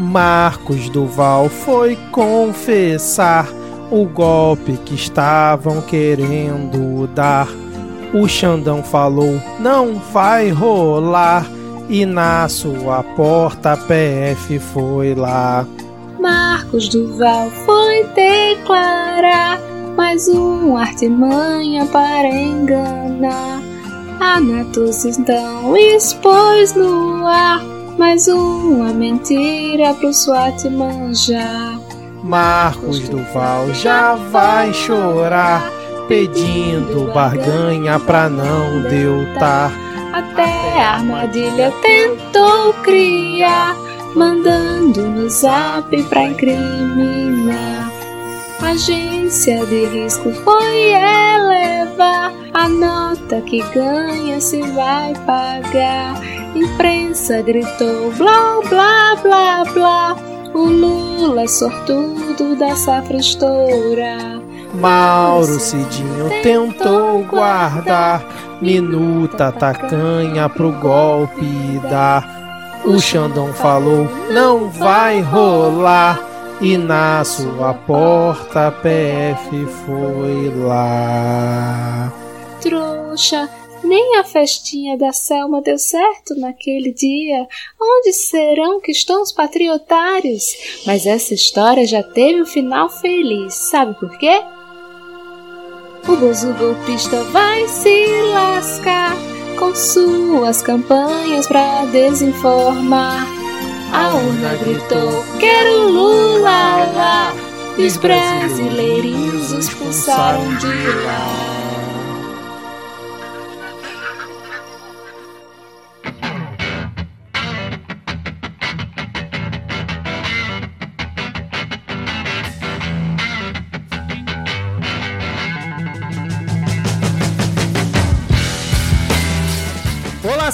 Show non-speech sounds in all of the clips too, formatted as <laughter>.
Marcos Duval foi confessar o golpe que estavam querendo dar. O Xandão falou: não vai rolar. E na sua porta a PF foi lá. Marcos Duval foi declarar mais um artimanha para enganar. A Natus então expôs no ar mais uma mentira pro SWAT manjar. Marcos Duval já vai chorar, pedindo barganha pra não deutar. Até a armadilha tentou criar, mandando no zap pra incriminar. Agência de risco foi elevar a nota que ganha se vai pagar. Imprensa gritou blá blá blá blá. O Lula é sortudo da safra estoura. Mauro Cidinho tentou guardar minuta tacanha pro golpe dar. O Xandão falou: não vai rolar. E na sua porta PF foi lá. Trouxa, nem a festinha da Selma deu certo naquele dia. Onde serão que estão os patriotários? Mas essa história já teve um final feliz. Sabe por quê? O bozo golpista vai se lascar com suas campanhas pra desinformar. A urna gritou: Quero Lula lá! E os brasileirinhos expulsaram de lá.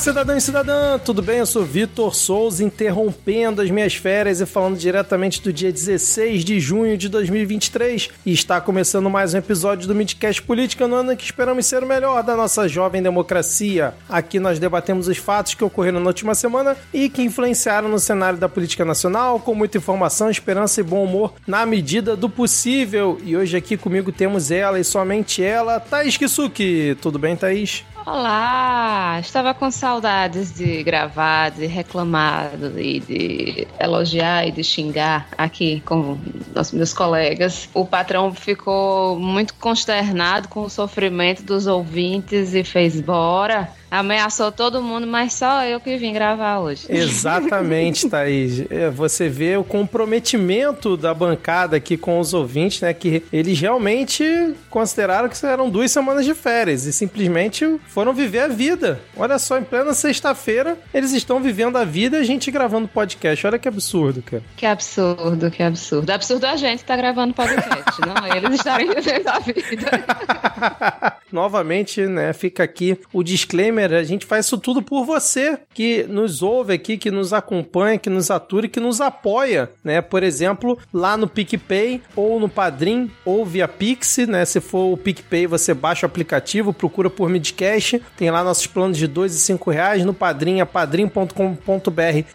Cidadão e cidadã, tudo bem? Eu sou Vitor Souza, interrompendo as minhas férias e falando diretamente do dia 16 de junho de 2023. E está começando mais um episódio do Midcast Política no ano que esperamos ser o melhor da nossa jovem democracia. Aqui nós debatemos os fatos que ocorreram na última semana e que influenciaram no cenário da política nacional, com muita informação, esperança e bom humor na medida do possível. E hoje aqui comigo temos ela e somente ela, Thaís Kisuki. Tudo bem, Thaís? Olá! Estava com saudades de gravar, de reclamar e de elogiar e de xingar aqui com os meus colegas. O patrão ficou muito consternado com o sofrimento dos ouvintes e fez bora ameaçou todo mundo, mas só eu que vim gravar hoje. <laughs> Exatamente, Thaís. É, você vê o comprometimento da bancada aqui com os ouvintes, né? Que eles realmente consideraram que eram duas semanas de férias e simplesmente foram viver a vida. Olha só, em plena sexta-feira, eles estão vivendo a vida e a gente gravando podcast. Olha que absurdo, cara. Que absurdo, que absurdo. Absurdo a gente estar tá gravando podcast, não eles estarem <laughs> vivendo a vida. <laughs> Novamente, né, fica aqui o disclaimer a gente faz isso tudo por você, que nos ouve aqui, que nos acompanha, que nos atura e que nos apoia, né? Por exemplo, lá no PicPay, ou no Padrim, ou via Pix, né? Se for o PicPay, você baixa o aplicativo, procura por Midcast, tem lá nossos planos de dois e cinco reais, no Padrim é padrim.com.br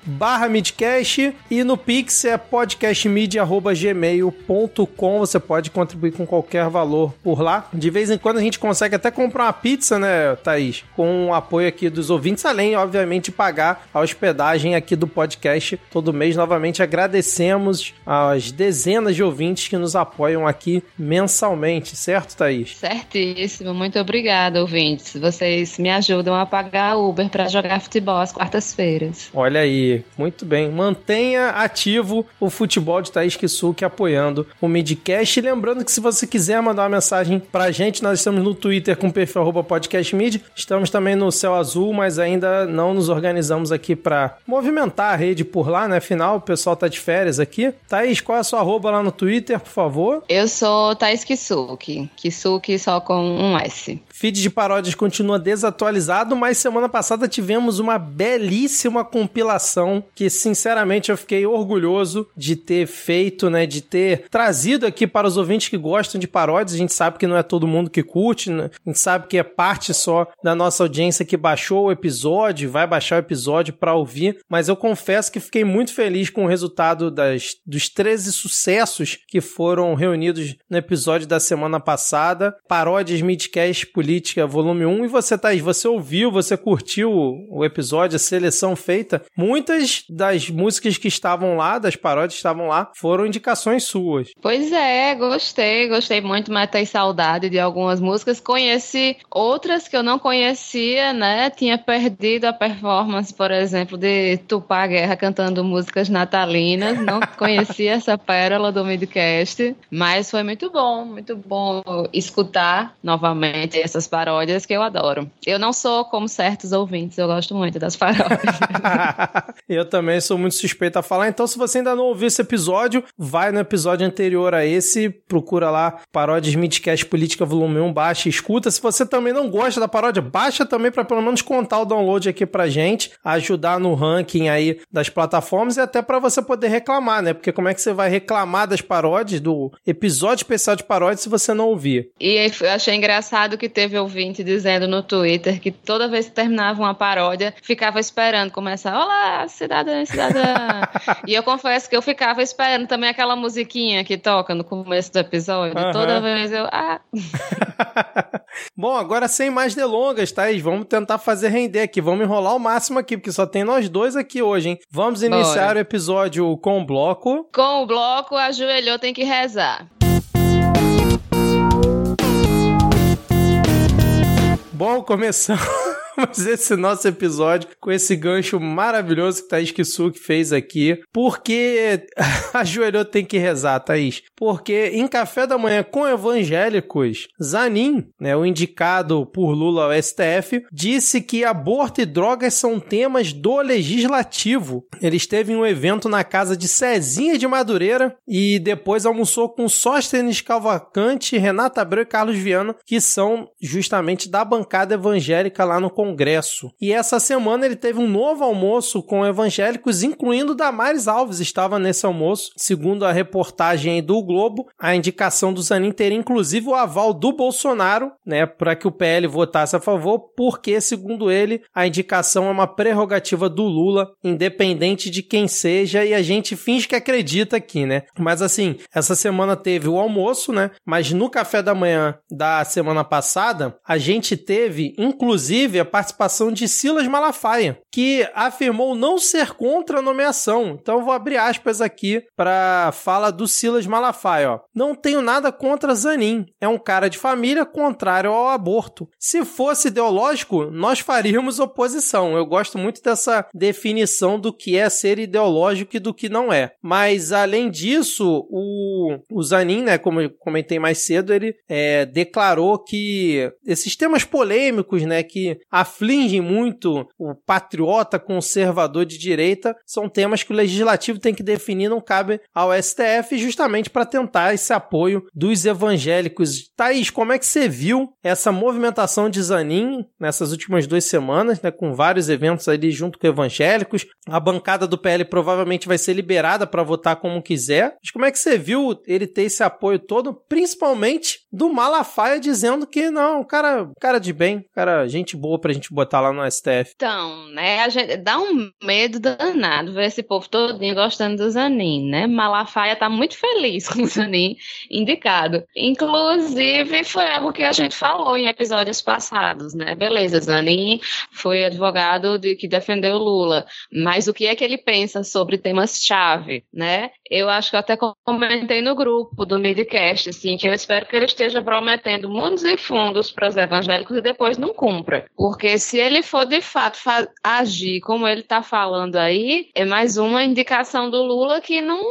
barra Midcast, e no Pix é podcastmedia.gmail.com, você pode contribuir com qualquer valor por lá. De vez em quando a gente consegue até comprar uma pizza, né, Thaís? Com apoio aqui dos ouvintes, além, obviamente, de pagar a hospedagem aqui do podcast todo mês. Novamente, agradecemos as dezenas de ouvintes que nos apoiam aqui mensalmente, certo, Thaís? Certíssimo, muito obrigada, ouvintes. Vocês me ajudam a pagar Uber para jogar futebol às quartas-feiras. Olha aí, muito bem. Mantenha ativo o futebol de Thaís Kisuki apoiando o Midcast. E lembrando que se você quiser mandar uma mensagem pra gente, nós estamos no Twitter com o perfil podcastmid. Estamos também no Céu Azul, mas ainda não nos organizamos aqui para movimentar a rede por lá, né? Afinal, o pessoal tá de férias aqui. Thaís, qual é a sua arroba lá no Twitter, por favor? Eu sou Thaís Kisuki. Kisuki só com um S. Feed de paródias continua desatualizado, mas semana passada tivemos uma belíssima compilação que, sinceramente, eu fiquei orgulhoso de ter feito, né? De ter trazido aqui para os ouvintes que gostam de paródias. A gente sabe que não é todo mundo que curte, né? A gente sabe que é parte só da nossa audiência que baixou o episódio, vai baixar o episódio para ouvir, mas eu confesso que fiquei muito feliz com o resultado das, dos 13 sucessos que foram reunidos no episódio da semana passada, Paródias Midcast Política Volume 1, e você, Thaís, você ouviu, você curtiu o episódio, a seleção feita, muitas das músicas que estavam lá, das paródias que estavam lá, foram indicações suas. Pois é, gostei, gostei muito, matei saudade de algumas músicas, conheci outras que eu não conhecia, né, tinha perdido a performance, por exemplo, de Tupá Guerra cantando músicas natalinas, não <laughs> conhecia essa pérola do Midcast, mas foi muito bom, muito bom escutar novamente essas paródias que eu adoro. Eu não sou como certos ouvintes, eu gosto muito das paródias. <laughs> <laughs> eu também sou muito suspeito a falar, então se você ainda não ouviu esse episódio, vai no episódio anterior a esse, procura lá Paródias Midcast Política Volume 1, baixa e escuta. Se você também não gosta da paródia, baixa também para pelo menos contar o download aqui pra gente, ajudar no ranking aí das plataformas e até para você poder reclamar, né? Porque como é que você vai reclamar das paródias, do episódio especial de paródias, se você não ouvir? E eu achei engraçado que teve ouvinte dizendo no Twitter que toda vez que terminava uma paródia, ficava esperando começar, olá, cidadã, cidadã. <laughs> e eu confesso que eu ficava esperando também aquela musiquinha que toca no começo do episódio. Uhum. Toda vez eu, ah. <laughs> Bom, agora sem mais delongas, Thaís, vamos tentar fazer render aqui. Vamos enrolar o máximo aqui, porque só tem nós dois aqui hoje, hein? Vamos iniciar Bora. o episódio com o bloco. Com o bloco, ajoelhou, tem que rezar. Bom, começamos. Mas <laughs> esse nosso episódio com esse gancho maravilhoso que Thaís Kisuki fez aqui. Porque <laughs> ajoelhou tem que rezar, Thaís. Porque em café da manhã com evangélicos, Zanin, né, o indicado por Lula ao STF, disse que aborto e drogas são temas do legislativo. Ele esteve em um evento na casa de Cezinha de Madureira e depois almoçou com Sóstenes Calvacante, Renata Abreu e Carlos Viana, que são justamente da bancada evangélica lá no Congresso. E essa semana ele teve um novo almoço com evangélicos, incluindo Damares Alves, estava nesse almoço. Segundo a reportagem do Globo, a indicação do Zanin teria inclusive o aval do Bolsonaro, né, para que o PL votasse a favor, porque, segundo ele, a indicação é uma prerrogativa do Lula, independente de quem seja, e a gente finge que acredita aqui, né? Mas assim, essa semana teve o almoço, né? Mas no café da manhã da semana passada, a gente teve, inclusive, a participação de Silas Malafaia, que afirmou não ser contra a nomeação. Então vou abrir aspas aqui para fala do Silas Malafaia. Ó. Não tenho nada contra Zanin. É um cara de família contrário ao aborto. Se fosse ideológico, nós faríamos oposição. Eu gosto muito dessa definição do que é ser ideológico e do que não é. Mas além disso, o, o Zanin, né, como eu comentei mais cedo, ele é, declarou que esses temas polêmicos, né, que afligem muito o patriota conservador de direita, são temas que o legislativo tem que definir, não cabe ao STF, justamente para tentar esse apoio dos evangélicos. Thaís, como é que você viu essa movimentação de Zanin nessas últimas duas semanas, né, com vários eventos ali junto com evangélicos? A bancada do PL provavelmente vai ser liberada para votar como quiser. Mas como é que você viu ele ter esse apoio todo, principalmente do Malafaia dizendo que não, cara, cara de bem, cara, gente boa pra gente botar lá no STF. Então, né, a gente dá um medo danado ver esse povo todinho gostando do Zanin, né? Malafaia tá muito feliz com o Zanin indicado. Inclusive, foi algo que a gente falou em episódios passados, né? Beleza, Zanin foi advogado de que defendeu Lula, mas o que é que ele pensa sobre temas-chave, né? Eu acho que eu até comentei no grupo do Midcast, assim, que eu espero que ele esteja prometendo mundos e fundos para os evangélicos e depois não cumpra. Porque se ele for de fato agir como ele está falando aí, é mais uma indicação do Lula que não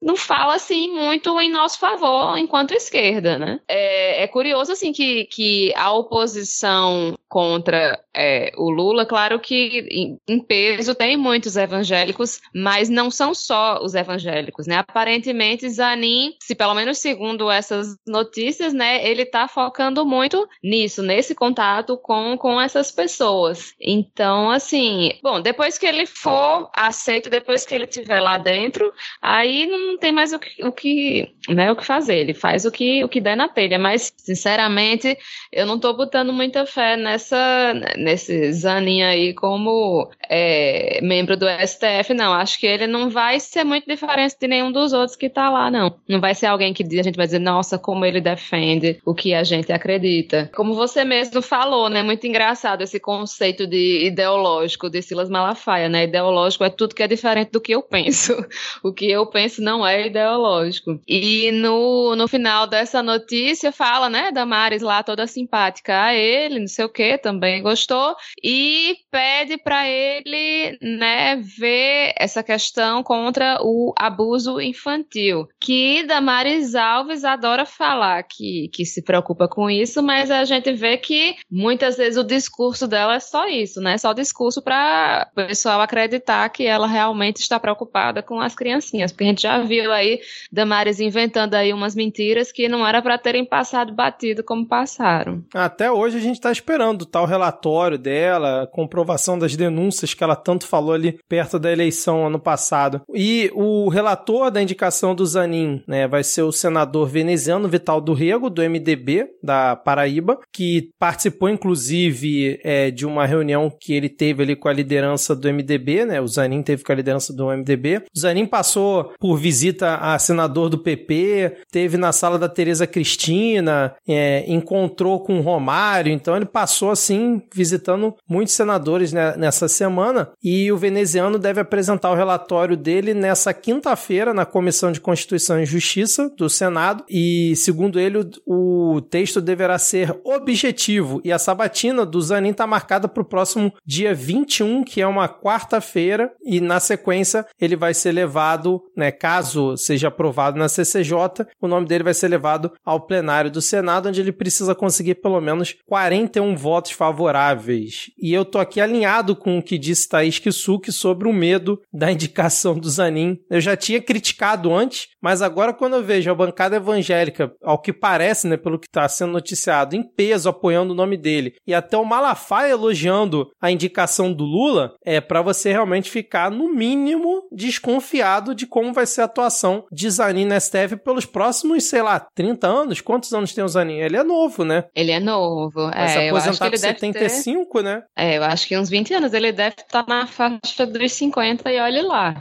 não fala assim muito em nosso favor enquanto esquerda, né? É, é curioso assim que, que a oposição contra é, o Lula, claro que em, em, peso tem muitos evangélicos, mas não são só os evangélicos, né? Aparentemente Zanin, se pelo menos segundo essas notícias, né, ele está focando muito nisso, nesse contato com, com essas pessoas. Então, assim, bom, depois que ele for aceito, depois que ele estiver lá dentro, aí não não tem mais o que, o que, né, o que fazer. Ele faz o que, o que der na telha. Mas, sinceramente, eu não tô botando muita fé nessa, nesse Zanin aí como é, membro do STF, não. Acho que ele não vai ser muito diferente de nenhum dos outros que tá lá, não. Não vai ser alguém que a gente vai dizer, nossa, como ele defende o que a gente acredita. Como você mesmo falou, né? Muito engraçado esse conceito de ideológico de Silas Malafaia, né? Ideológico é tudo que é diferente do que eu penso. <laughs> O que eu penso não é ideológico. E no, no final dessa notícia fala, né, da Maris lá toda simpática a ele, não sei o que, também gostou, e pede para ele, né, ver essa questão contra o abuso infantil, que Damares Alves adora falar que, que se preocupa com isso, mas a gente vê que muitas vezes o discurso dela é só isso, né? Só discurso para o pessoal acreditar que ela realmente está preocupada com as criancinhas, porque a gente já viu aí Damares inventando aí umas mentiras que não era para terem passado batido como passaram. Até hoje a gente está esperando o tal relatório dela, comprovação das denúncias que ela tanto falou ali perto da eleição ano passado. E o relator da indicação do Zanin, né, vai ser o senador veneziano Vital do Rego, do MDB, da Paraíba, que participou inclusive é, de uma reunião que ele teve ali com a liderança do MDB, né? O Zanin teve com a liderança do MDB. O Zanin passou por visita a senador do PP, teve na sala da Tereza Cristina, é, encontrou com o Romário, então ele passou assim visitando muitos senadores né, nessa semana e o veneziano deve apresentar o relatório dele nessa quinta-feira na Comissão de Constituição e Justiça do Senado e segundo ele o, o texto deverá ser objetivo e a sabatina do Zanin está marcada para o próximo dia 21, que é uma quarta-feira, e na sequência ele vai ser levado, né, caso seja aprovado na CCJ, o nome dele vai ser levado ao plenário do Senado, onde ele precisa conseguir pelo menos 41 votos favoráveis. E eu tô aqui alinhado com o que disse Thaís Kisuki sobre o medo da indicação do Zanin. Eu já tinha criticado antes, mas agora quando eu vejo a bancada evangélica, ao que parece, né, pelo que está sendo noticiado, em peso apoiando o nome dele, e até o Malafaia elogiando a indicação do Lula, é para você realmente ficar, no mínimo, desconfiado de como vai ser a atuação de Zanin na STF pelos próximos, sei lá, 30 anos? Quantos anos tem o Zanin? Ele é novo, né? Ele é novo. É, aposentar com 75, ter... né? É, eu acho que uns 20 anos. Ele deve estar na faixa dos 50 e olhe lá.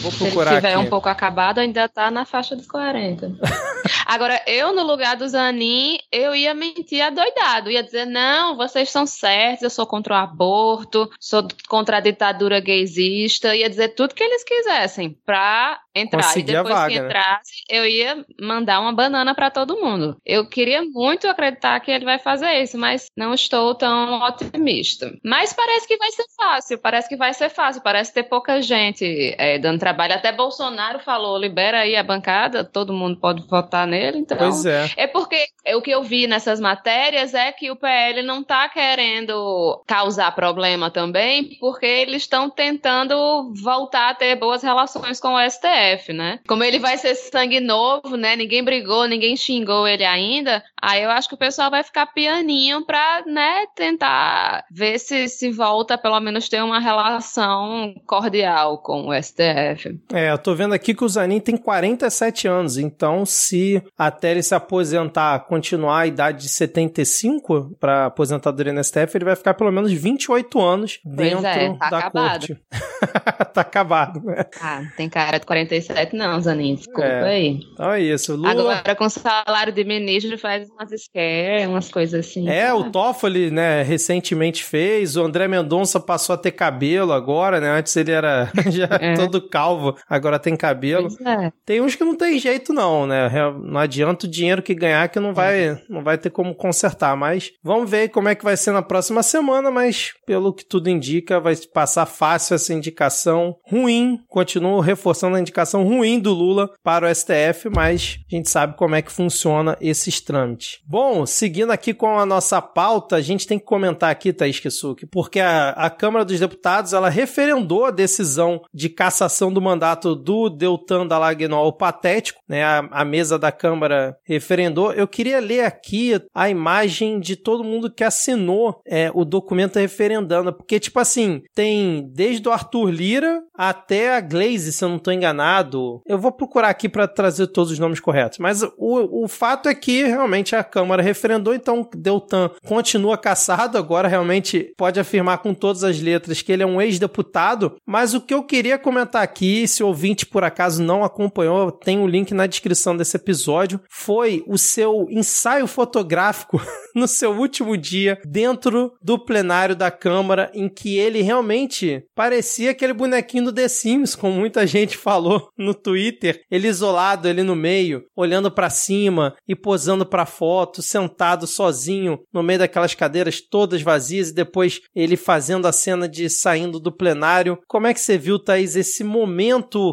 Vou procurar Se ele tiver aqui. um pouco acabado, ainda tá na faixa dos 40. <laughs> Agora, eu, no lugar do Zanin, eu ia mentir adoidado. Ia dizer, não, vocês são certos, eu sou contra o aborto, sou contra a ditadura gaysista. Ia dizer tudo que eles quisessem pra entrar. Conseguir e depois vaga, que né? entrasse, eu ia mandar uma banana pra todo mundo. Eu queria muito acreditar que ele vai fazer isso, mas não estou tão otimista. Mas parece que vai ser fácil, parece que vai ser fácil, parece ter pouca gente é, dando trabalho. Até Bolsonaro falou, libera aí a bancada, todo mundo pode votar nele, então... Pois é. É porque é, o que eu vi nessas matérias é que o PL não está querendo causar problema também, porque eles estão tentando voltar a ter boas relações com o STF, né? Como ele vai ser sangue novo, né? Ninguém brigou, ninguém xingou ele ainda. Aí eu acho que o pessoal vai ficar pianinho pra, né, tentar ver se se volta, pelo menos ter uma relação cordial com o STF. É, eu tô vendo aqui que o Zanin tem 47 anos, então se até ele se aposentar, continuar a idade de 75 para aposentadoria no STF, ele vai ficar pelo menos 28 anos dentro é, tá da acabado. corte. <laughs> tá acabado, né? Ah, tem cara de 47 não, Zanin, desculpa É. aí. Então é isso. Lula. Agora com salário de ministro faz umas scare, umas coisas assim. É, o Toffoli, né, recentemente fez, o André Mendonça passou a ter cabelo agora, né, antes ele era <laughs> já É. todo calvo, agora tem cabelo. É. Tem uns que não tem jeito não, né, não adianta o dinheiro que ganhar que não vai, não vai ter como consertar, mas vamos ver como é que vai ser na próxima semana, mas pelo que tudo indica, vai passar fácil essa indicação ruim, continuo reforçando a indicação ruim do Lula para o STF, mas a gente sabe como é que funciona esses trâmites. Bom, seguindo aqui com a nossa pauta, a gente tem que comentar aqui, Thaís Kisuki, porque a, a Câmara dos Deputados, ela referendou a decisão de cassação do do mandato do Deltan Dallagnol patético, né? A, a, mesa da Câmara referendou. Eu queria ler aqui a imagem de todo mundo que assinou é, o documento referendando, porque, tipo assim, tem desde o Arthur Lira até a Glaze, se eu não estou enganado. Eu vou procurar aqui para trazer todos os nomes corretos, mas o, o fato é que realmente a Câmara referendou, então Deltan continua caçado, agora realmente pode afirmar com todas as letras que ele é um ex-deputado, mas o que eu queria comentar aqui, se o ouvinte por acaso não acompanhou, tem o um link na descrição desse episódio, foi o seu ensaio fotográfico <laughs> no seu último dia dentro do plenário da Câmara, em que ele realmente parecia aquele bonequinho do The Sims, como muita gente falou no Twitter, ele isolado ali no meio, olhando para cima e posando para foto, sentado sozinho no meio daquelas cadeiras todas vazias e depois ele fazendo a cena de saindo do plenário. Como é que você viu, Thaís, esse momento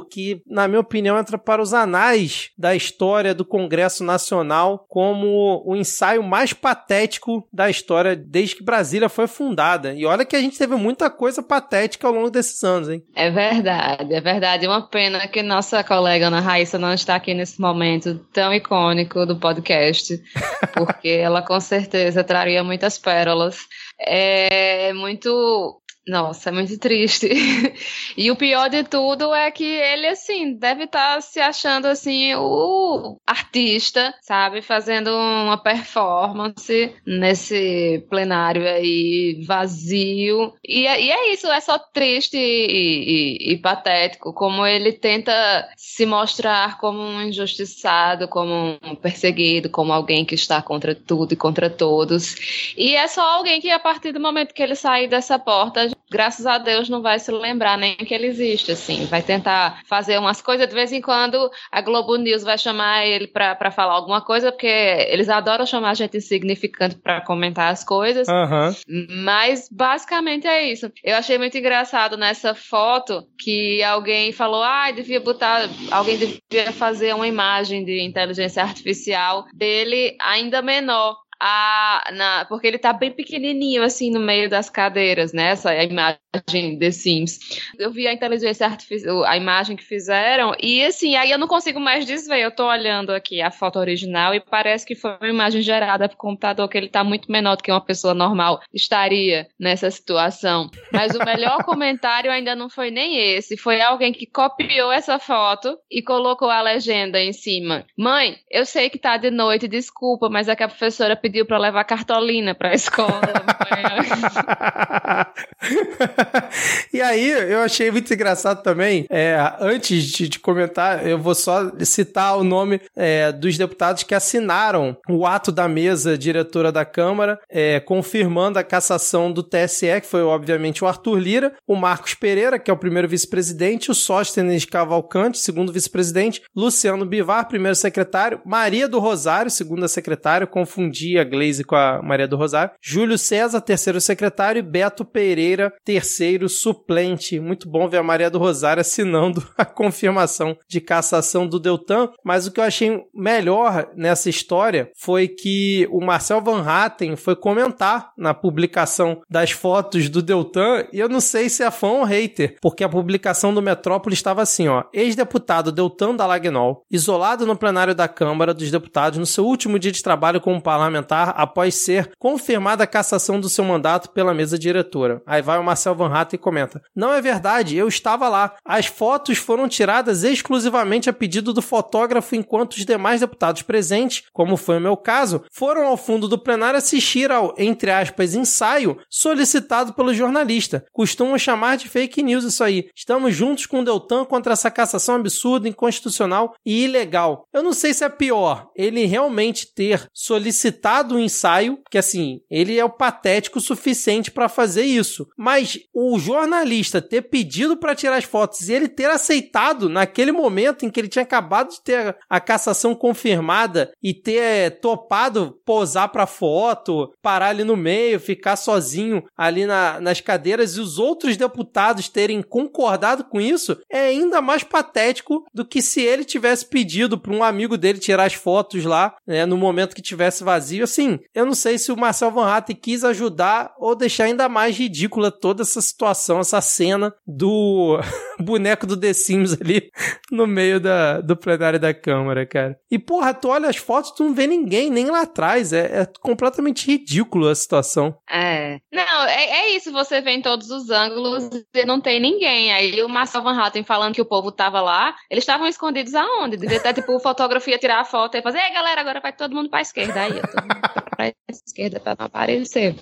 que, na minha opinião, entra para os anais da história do Congresso Nacional como o ensaio mais patético da história desde que Brasília foi fundada? E olha que a gente teve muita coisa patética ao longo desses anos, hein? É verdade, é verdade. É uma pena que nossa colega Ana Raíssa não está aqui nesse momento tão icônico do podcast, <laughs> porque ela com certeza traria muitas pérolas. É muito nossa, é muito triste. <laughs> e o pior de tudo é que ele, assim, deve estar tá se achando, assim, o artista, sabe? Fazendo uma performance nesse plenário aí vazio. E é, e é isso, é só triste e, e, e, patético como ele tenta se mostrar como um injustiçado, como um perseguido, como alguém que está contra tudo e contra todos. E é só alguém que, a partir do momento que ele sair dessa porta, graças a Deus, não vai se lembrar nem que ele existe, assim. Vai tentar fazer umas coisas, de vez em quando a Globo News vai chamar ele para falar alguma coisa, porque eles adoram chamar gente insignificante para comentar as coisas. Uhum. Mas basicamente é isso. Eu achei muito engraçado nessa foto que alguém falou: ah, devia botar. Alguém devia fazer uma imagem de inteligência artificial dele ainda menor a, na, porque ele tá bem pequenininho assim no meio das cadeiras, né? Essa é a imagem The Sims. Eu vi a inteligência artificial, a imagem que fizeram e assim, aí eu não consigo mais desver. Eu tô olhando aqui a foto original e parece que foi uma imagem gerada por computador que ele tá muito menor do que uma pessoa normal estaria nessa situação. Mas o melhor <laughs> comentário ainda não foi nem esse, foi alguém que copiou essa foto e colocou a legenda em cima. Mãe, eu sei que tá de noite, desculpa, mas é que a professora pediu para levar cartolina para a escola. <laughs> e aí, eu achei muito engraçado também. É, antes de, de, comentar, eu vou só citar o nome é, dos deputados que assinaram o ato da mesa diretora da Câmara, é, confirmando a cassação do TSE, que foi obviamente o Arthur Lira, o Marcos Pereira, que é o primeiro vice-presidente, o Sóstenes Cavalcante, segundo vice-presidente, Luciano Bivar, primeiro secretário, Maria do Rosário, segunda secretária, confundia a Glaze com a Maria do Rosário. Júlio César, terceiro secretário, e Beto Pereira, terceiro suplente. Muito bom ver a Maria do Rosário assinando <laughs> a confirmação de cassação do Deltan. Mas o que eu achei melhor nessa história foi que o Marcel Van Hatten foi comentar na publicação das fotos do Deltan, e eu não sei se é fã ou hater, porque a publicação do Metrópole estava assim, ó, ex-deputado Deltan Dallagnol, isolado no plenário da Câmara dos Deputados no seu último dia de trabalho como parlamentar parlamentar após ser confirmada a cassação do seu mandato pela mesa diretora. Aí vai o Marcel Van Hatten e comenta: Não é verdade, eu estava lá. As fotos foram tiradas exclusivamente a pedido do fotógrafo, enquanto os demais deputados presentes, como foi o meu caso, foram ao fundo do plenário assistir ao, entre aspas, ensaio solicitado pelo jornalista. Costumam chamar de fake news isso aí. Estamos juntos com o Deltan contra essa cassação absurda, inconstitucional e ilegal. Eu não sei se é pior ele realmente ter solicitado o ensaio, que assim, ele é o patético suficiente para fazer isso. Mas o jornalista ter pedido para tirar as fotos e ele ter aceitado naquele momento em que ele tinha acabado de ter a cassação confirmada e ter topado posar para foto, parar ali no meio, ficar sozinho ali na, nas cadeiras e os outros deputados terem concordado com isso, é ainda mais patético do que se ele tivesse pedido para um amigo dele tirar as fotos lá, né, no momento que tivesse vazio assim, eu não sei se o Marcel Van Hatten quis ajudar ou deixar ainda mais ridícula toda essa situação, essa cena do boneco do The Sims ali no meio da, do plenário da Câmara, cara. E, porra, tu olha as fotos, tu não vê ninguém, nem lá atrás. É, é completamente ridículo a situação. É. Não, é, é, isso, você vê em todos os ângulos e não tem ninguém. Aí o Marcel Van Hatten falando que o povo tava lá, eles estavam escondidos aonde? Devia ter, tipo, fotografia, tirar a foto e fazer, ei, galera, agora vai todo mundo pra esquerda. Aí, todo mundo pra esquerda pra não aparecer.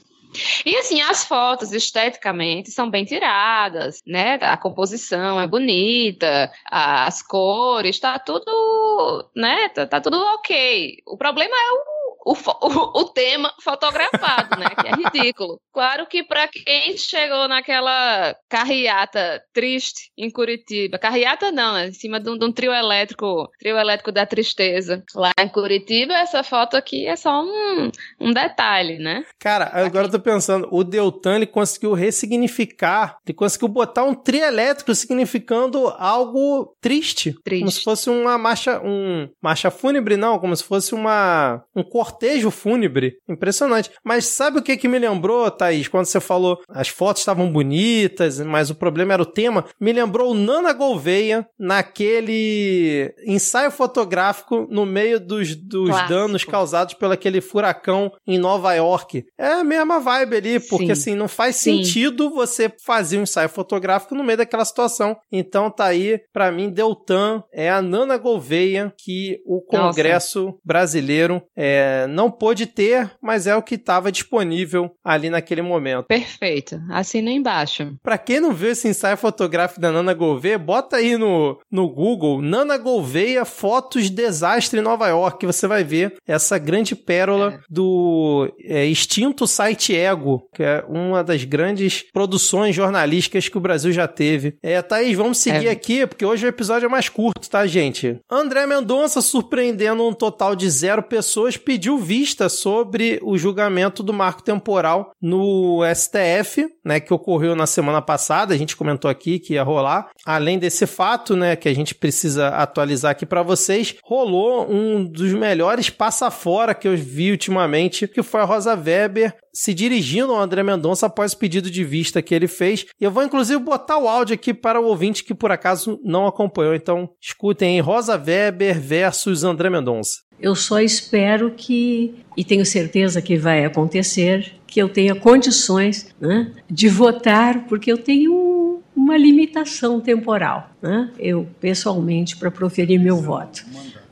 E assim, as fotos esteticamente são bem tiradas, né? A composição é bonita, as cores, tá tudo, né? Tá, tá tudo ok. O problema é o o, o, o, tema fotografado, né? Que é ridículo. Claro que para quem chegou naquela carreata triste em Curitiba, carreata não, né? Em cima de um, de um, trio elétrico, trio elétrico da tristeza, lá em Curitiba, essa foto aqui é só um, um detalhe, né? Cara, agora eu tô pensando, o Deltan ele conseguiu ressignificar, ele conseguiu botar um trio elétrico significando algo triste, triste. como se fosse uma marcha, um marcha fúnebre, não, como se fosse uma um corte cortejo fúnebre. Impressionante. Mas sabe o que, que me lembrou, Thaís, quando você falou as fotos estavam bonitas, mas o problema era o tema? Me lembrou Nana Gouveia naquele ensaio fotográfico no meio dos, dos danos causados pelo aquele furacão em Nova York. É a mesma vibe ali, porque Sim. assim, não faz Sim. sentido você fazer um ensaio fotográfico no meio daquela situação. Então tá aí, para mim, Deltan é a Nana Gouveia que o Congresso Nossa. brasileiro é, não pôde ter, mas é o que estava disponível ali naquele momento. Perfeito. Assina embaixo. Para quem não viu esse ensaio fotográfico da Nana Gouveia, bota aí no, no Google Nana Gouveia Fotos Desastre em Nova York, que você vai ver essa grande pérola é. do é, extinto site Ego, que é uma das grandes produções jornalísticas que o Brasil já teve. É, Thaís, vamos seguir é. aqui, porque hoje o episódio é mais curto, tá, gente? André Mendonça, surpreendendo um total de zero pessoas, pediu pediu vista sobre o julgamento do marco temporal no STF, né, que ocorreu na semana passada, a gente comentou aqui que ia rolar. Além desse fato, né, que a gente precisa atualizar aqui para vocês, rolou um dos melhores passa fora que eu vi ultimamente, que foi a Rosa Weber se dirigindo ao André Mendonça após o pedido de vista que ele fez. E eu vou inclusive botar o áudio aqui para o ouvinte que por acaso não acompanhou. Então, escutem aí Rosa Weber versus André Mendonça. Eu só espero que, e tenho certeza que vai acontecer, que eu tenha condições né, de votar, porque eu tenho uma limitação temporal, né, eu pessoalmente, para proferir meu voto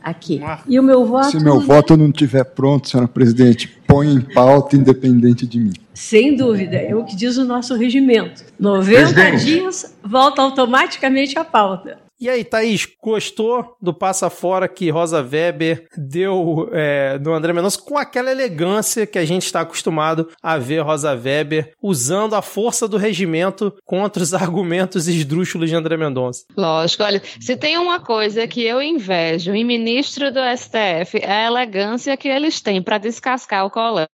aqui. E o meu voto. Se meu voto não estiver pronto, senhora presidente, põe em pauta independente de mim. Sem dúvida, é o que diz o nosso regimento. 90 presidente. dias volta automaticamente à pauta. E aí, Thaís, gostou do passa fora que Rosa Weber deu é, no André Mendonça com aquela elegância que a gente está acostumado a ver Rosa Weber usando a força do regimento contra os <laughs> argumentos esdrúxulos de André Mendonça? Lógico, olha, se tem uma coisa que eu invejo em ministro do STF é a elegância que eles têm para descascar o colega.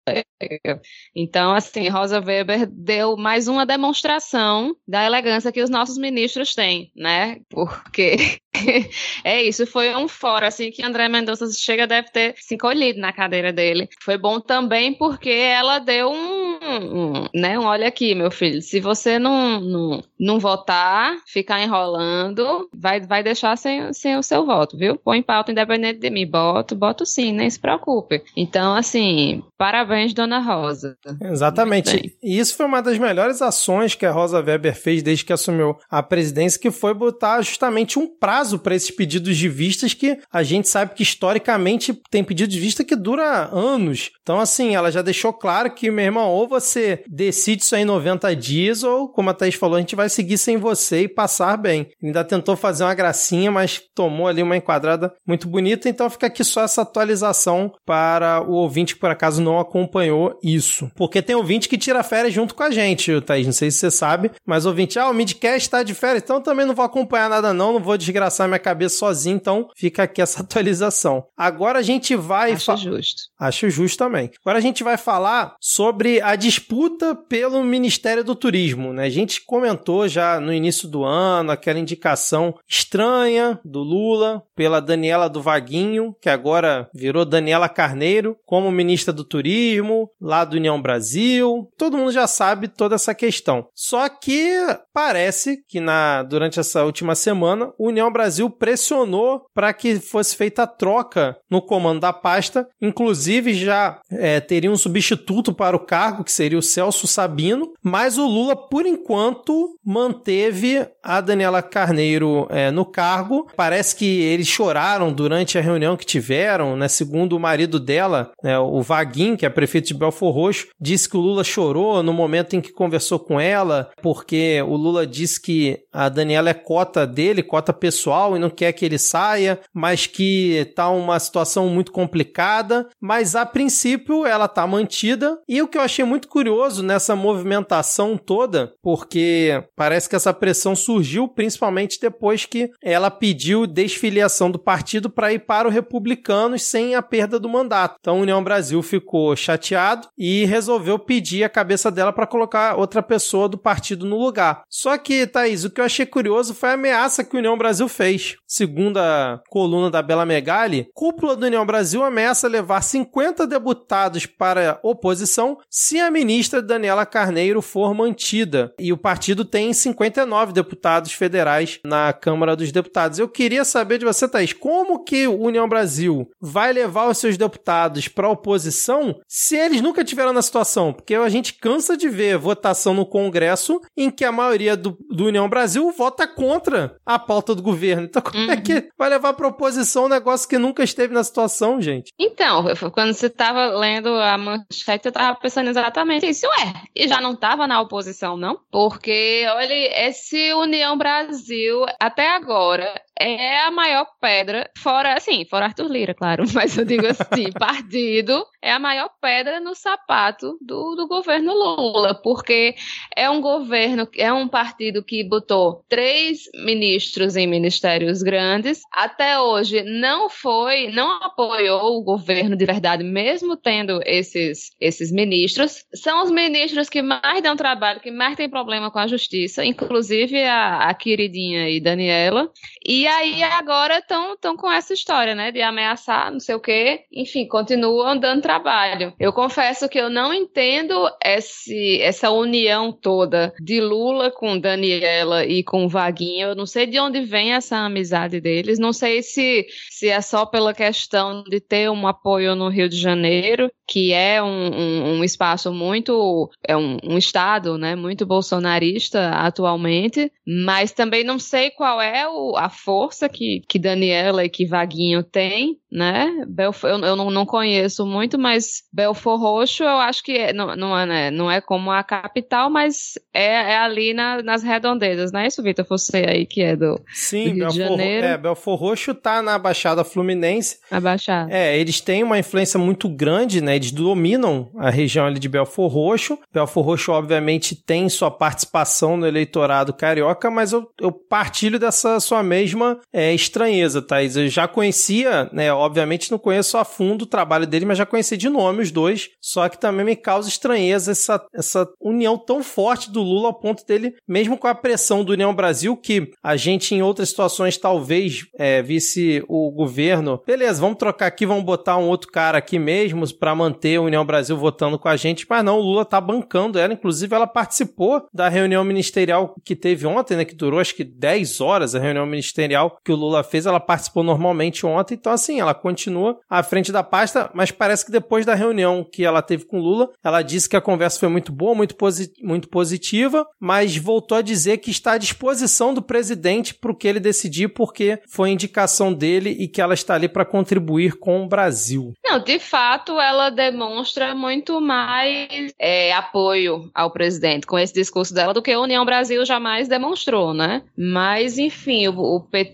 Então, assim, Rosa Weber deu mais uma demonstração da elegância que os nossos ministros têm, né? Porque <laughs> é isso, foi um fora, assim, que André Mendonça chega deve ter se encolhido na cadeira dele. Foi bom também porque ela deu um, um né, um olha aqui, meu filho, se você não, não, não votar, ficar enrolando, vai, vai deixar sem, sem o seu voto, viu? Põe pauta independente de mim, boto, boto sim, nem se preocupe. Então, assim, parabéns, dona Rosa. Exatamente. E isso foi uma das melhores ações que a Rosa Weber fez desde que assumiu a presidência, que foi botar justamente um prazo para esses pedidos de vistas que a gente sabe que historicamente tem pedido de vista que dura anos. Então, assim, ela já deixou claro que, meu irmão, ou você decide isso em 90 dias, ou, como a Thaís falou, a gente vai seguir sem você e passar bem. Ainda tentou fazer uma gracinha, mas tomou ali uma enquadrada muito bonita. Então, fica aqui só essa atualização para o ouvinte que por acaso não acompanhou isso. Porque tem ouvinte que tira férias junto com a gente, Thaís. Não sei se você sabe, mas ouvinte, ah, o Midcast está de férias, então também não vou acompanhar nada, não, não vou desgraçar minha cabeça sozinho, então fica aqui essa <laughs> atualização. Agora a gente vai. Acho justo. Acho justo também. Agora a gente vai falar sobre a, disputa pelo Ministério do Turismo, né? A gente comentou já no início do ano aquela indicação estranha do Lula pela Daniela do Vaguinho, que agora virou Daniela Carneiro, como ministra do Turismo, lá do União Brasil. Todo mundo já sabe toda essa questão. Só que parece que na durante essa última semana, o União Brasil pressionou para que fosse feita a troca no comando da pasta, inclusive já é, teria um substituto para o cargo, que seria o Celso Sabino, mas o Lula, por enquanto, manteve a Daniela Carneiro é, no cargo. Parece que eles choraram durante a reunião que tiveram, né? Segundo o marido dela, né, o Vaguinho, que é prefeito de Belfor Roxo, disse que o Lula chorou no momento em que conversou com ela, porque o Lula disse que a Daniela é cota dele, cota pessoal, e não quer que ele saia, mas que tá uma situação muito complicada. Mas a princípio ela tá mantida. E o que eu achei muito curioso nessa movimentação toda, porque parece que essa pressão surgiu principalmente depois que ela pediu desfiliação do partido para ir para o Republicanos sem a perda do mandato. Então, a União Brasil ficou chateado e resolveu pedir a cabeça dela para colocar outra pessoa do partido no lugar. Só que, Thaís, o que eu achei curioso foi a ameaça que a União Brasil fez. Segundo a coluna da Bela Megali, cúpula do União Brasil ameaça levar 50 deputados para oposição se a ministra Daniela Carneiro for mantida. E o partido tem 59 deputados federais na Câmara dos Deputados. Eu queria saber de você, Thaís, como que o União Brasil vai levar os seus deputados para a oposição se eles nunca tiveram na situação? Porque a gente cansa de ver votação no Congresso em que a maioria do, do União Brasil vota contra a pauta do governo. Então, como uhum. é que vai levar a oposição um negócio que nunca esteve na situação, gente? Então, quando você estava lendo a manchete, eu estava pensando exatamente isso. Ué, e já não estava na oposição, não? Porque, olha, esse União Brasil, até agora, é a maior pedra, fora, assim, fora Arthur Lira, claro, <laughs> mas eu digo assim, <laughs> partido é a maior pedra no sapato do, do governo Lula, porque é um governo, é um partido que botou três ministros em ministérios grandes, até hoje não foi, não apoiou o governo de verdade, mesmo tendo esses, esses ministros, são os ministros que mais dão trabalho, que mais têm problema com a justiça, inclusive a, a queridinha aí, Daniela, e e aí agora estão com essa história, né? De ameaçar, não sei o quê. Enfim, continuam dando trabalho. Eu confesso que eu não entendo esse, essa união toda de Lula com Daniela e com Vaguinho. Eu não sei de onde vem essa amizade deles. Não sei se, se é só pela questão de ter um apoio no Rio de Janeiro, que é um, um, um espaço muito. é um, um estado, né? Muito bolsonarista atualmente. Mas também não sei qual é o, a força força que, que Daniela e que Vaguinho tem, né? Belfor, eu, eu não, não conheço muito, mas Belfor Roxo eu acho que é, não, não, é, né? não é como a capital, mas é, é ali na, nas redondezas, não é isso, Vitor? Você aí que é do, Sim, do Rio Belfor, de Janeiro. É, Belfor Roxo tá na Baixada Fluminense. A Baixada. É, eles têm uma influência muito grande, né? Eles dominam a região ali de Belfor Roxo. Belfor Roxo, obviamente, tem sua participação no eleitorado carioca, mas eu, eu partilho dessa sua mesma é, estranheza, Thaís. Eu já conhecia, né? Obviamente não conheço a fundo o trabalho dele, mas já conheci de nome os dois. Só que também me causa estranheza essa, essa união tão forte do Lula ao ponto dele, mesmo com a pressão do União Brasil, que a gente em outras situações talvez é, visse o governo, beleza, vamos trocar aqui, vamos botar um outro cara aqui mesmo para manter a União Brasil votando com a gente, mas não, o Lula tá bancando ela, inclusive ela participou da reunião ministerial que teve ontem, né, que durou acho que 10 horas a reunião ministerial que o Lula fez, ela participou normalmente ontem, então assim, ela continua à frente da pasta, mas parece que depois da reunião que ela teve com o Lula, ela disse que a conversa foi muito boa, muito, posi muito positiva, mas voltou a dizer que está à disposição do presidente para o que ele decidir, porque foi indicação dele e que ela está ali para contribuir com o Brasil. Não, de fato, ela demonstra muito mais é, apoio ao presidente com esse discurso dela do que a União Brasil jamais demonstrou, né? Mas, enfim, o, o PT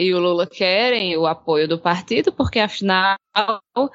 e o Lula querem o apoio do partido, porque afinal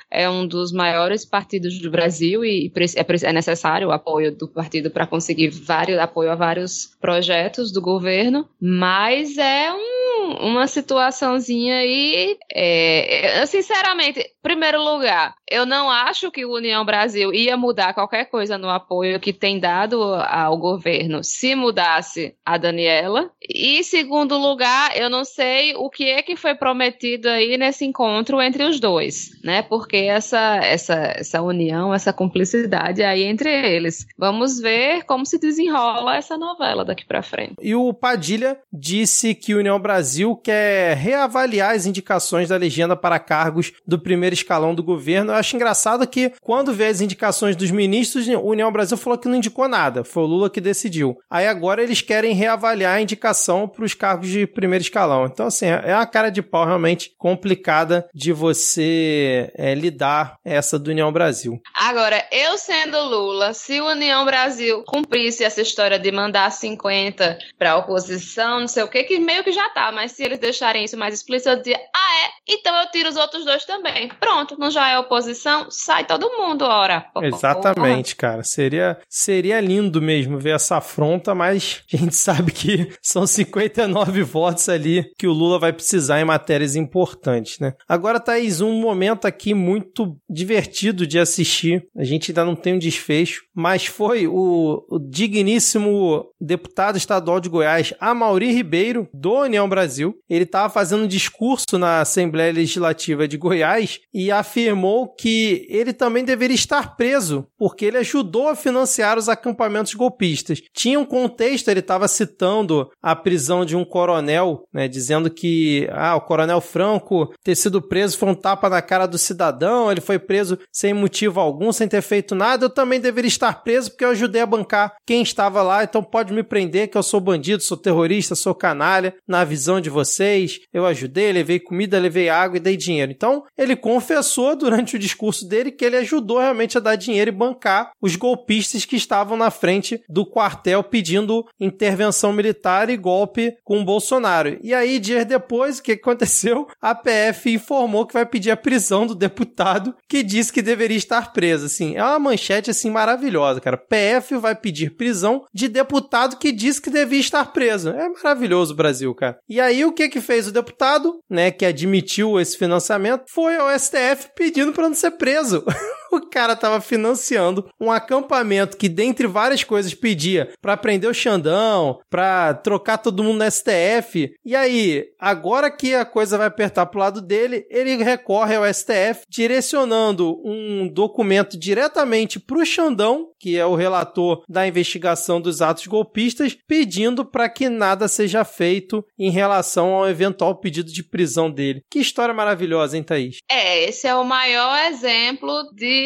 é um dos maiores partidos do Brasil e é, é necessário o apoio do partido para conseguir vários, apoio a vários projetos do governo, mas é um, uma situaçãozinha aí, é, sinceramente, primeiro lugar, eu não acho que o União Brasil ia mudar qualquer coisa no apoio que tem dado ao governo se mudasse a Daniela. E segundo lugar, eu não sei o que é que foi prometido aí nesse encontro entre os dois, né? Porque essa essa essa união, essa cumplicidade aí entre eles. Vamos ver como se desenrola essa novela daqui para frente. E o Padilha disse que o União Brasil quer reavaliar as indicações da legenda para cargos do primeiro escalão do governo. Eu acho engraçado que quando vê as indicações dos ministros, o União Brasil falou que não indicou nada. Foi o Lula que decidiu. Aí agora eles querem reavaliar a indicação para os cargos de primeiro escalão. Então, assim, é uma cara de pau realmente complicada de você é, lidar essa do União Brasil. Agora, eu sendo Lula, se o União Brasil cumprisse essa história de mandar 50 para a oposição, não sei o que, que meio que já tá, mas se eles deixarem isso mais explícito, eu dizer, ah, é, então eu tiro os outros dois também. Pronto, não já é oposição, sai todo mundo, ora. Exatamente, cara. Seria, seria lindo mesmo ver essa afronta, mas <laughs> a gente sabe que são 59 votos ali que o Lula vai precisar em matérias importantes, né? Agora, Thaís, um momento aqui muito divertido de assistir. A gente ainda não tem um desfecho, mas foi o, o digníssimo deputado estadual de Goiás, Amauri Ribeiro, do União Brasil. Ele estava fazendo um discurso na Assembleia Legislativa de Goiás e afirmou que ele também deveria estar preso, porque ele ajudou a financiar os acampamentos golpistas. Tinha um contexto, ele estava citando a prisão de um coronel, né, dizendo que ah, o coronel Franco ter sido preso foi um tapa na cara do cidadão, ele foi preso sem motivo algum, sem ter feito nada. Eu também deveria estar preso porque eu ajudei a bancar quem estava lá, então pode me prender que eu sou bandido, sou terrorista, sou canalha, na visão de vocês. Eu ajudei, levei comida, levei água e dei dinheiro. Então, ele confessou durante o discurso dele que ele ajudou realmente a dar dinheiro e bancar os golpistas que estavam na frente do quartel pedindo intervenção militar e golpe com o Bolsonaro. E aí, dias depois, o que aconteceu? A PF informou que vai pedir a prisão do deputado que disse que deveria estar preso. Assim, é uma manchete assim maravilhosa, cara. PF vai pedir prisão de deputado que disse que devia estar preso. É maravilhoso o Brasil, cara. E aí, o que que fez o deputado, né, que admitiu esse financiamento, foi ao STF pedindo para não ser preso. <laughs> o cara tava financiando um acampamento que, dentre várias coisas, pedia para prender o Xandão, para trocar todo mundo no STF. E aí, agora que a coisa vai apertar pro lado dele, ele recorre ao STF, direcionando um documento diretamente pro Xandão, que é o relator da investigação dos atos golpistas, pedindo para que nada seja feito em relação ao eventual pedido de prisão dele. Que história maravilhosa, hein, Thaís? É, esse é o maior exemplo de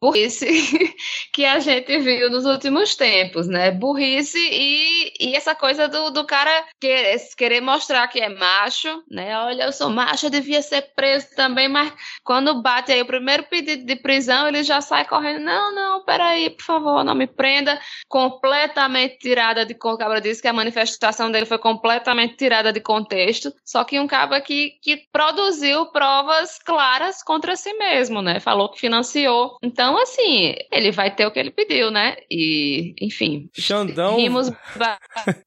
burrice <laughs> que a gente viu nos últimos tempos, né? Burrice e, e essa coisa do, do cara querer, querer mostrar que é macho, né? Olha, eu sou macho, eu devia ser preso também, mas quando bate aí o primeiro pedido de prisão, ele já sai correndo. Não, não, peraí, por favor, não me prenda. Completamente tirada de. O cabra disse que a manifestação dele foi completamente tirada de contexto. Só que um cabra que, que produziu provas claras contra si mesmo, né? Falou que financiou então, assim, ele vai ter o que ele pediu, né? E, enfim. Xandão. Rimos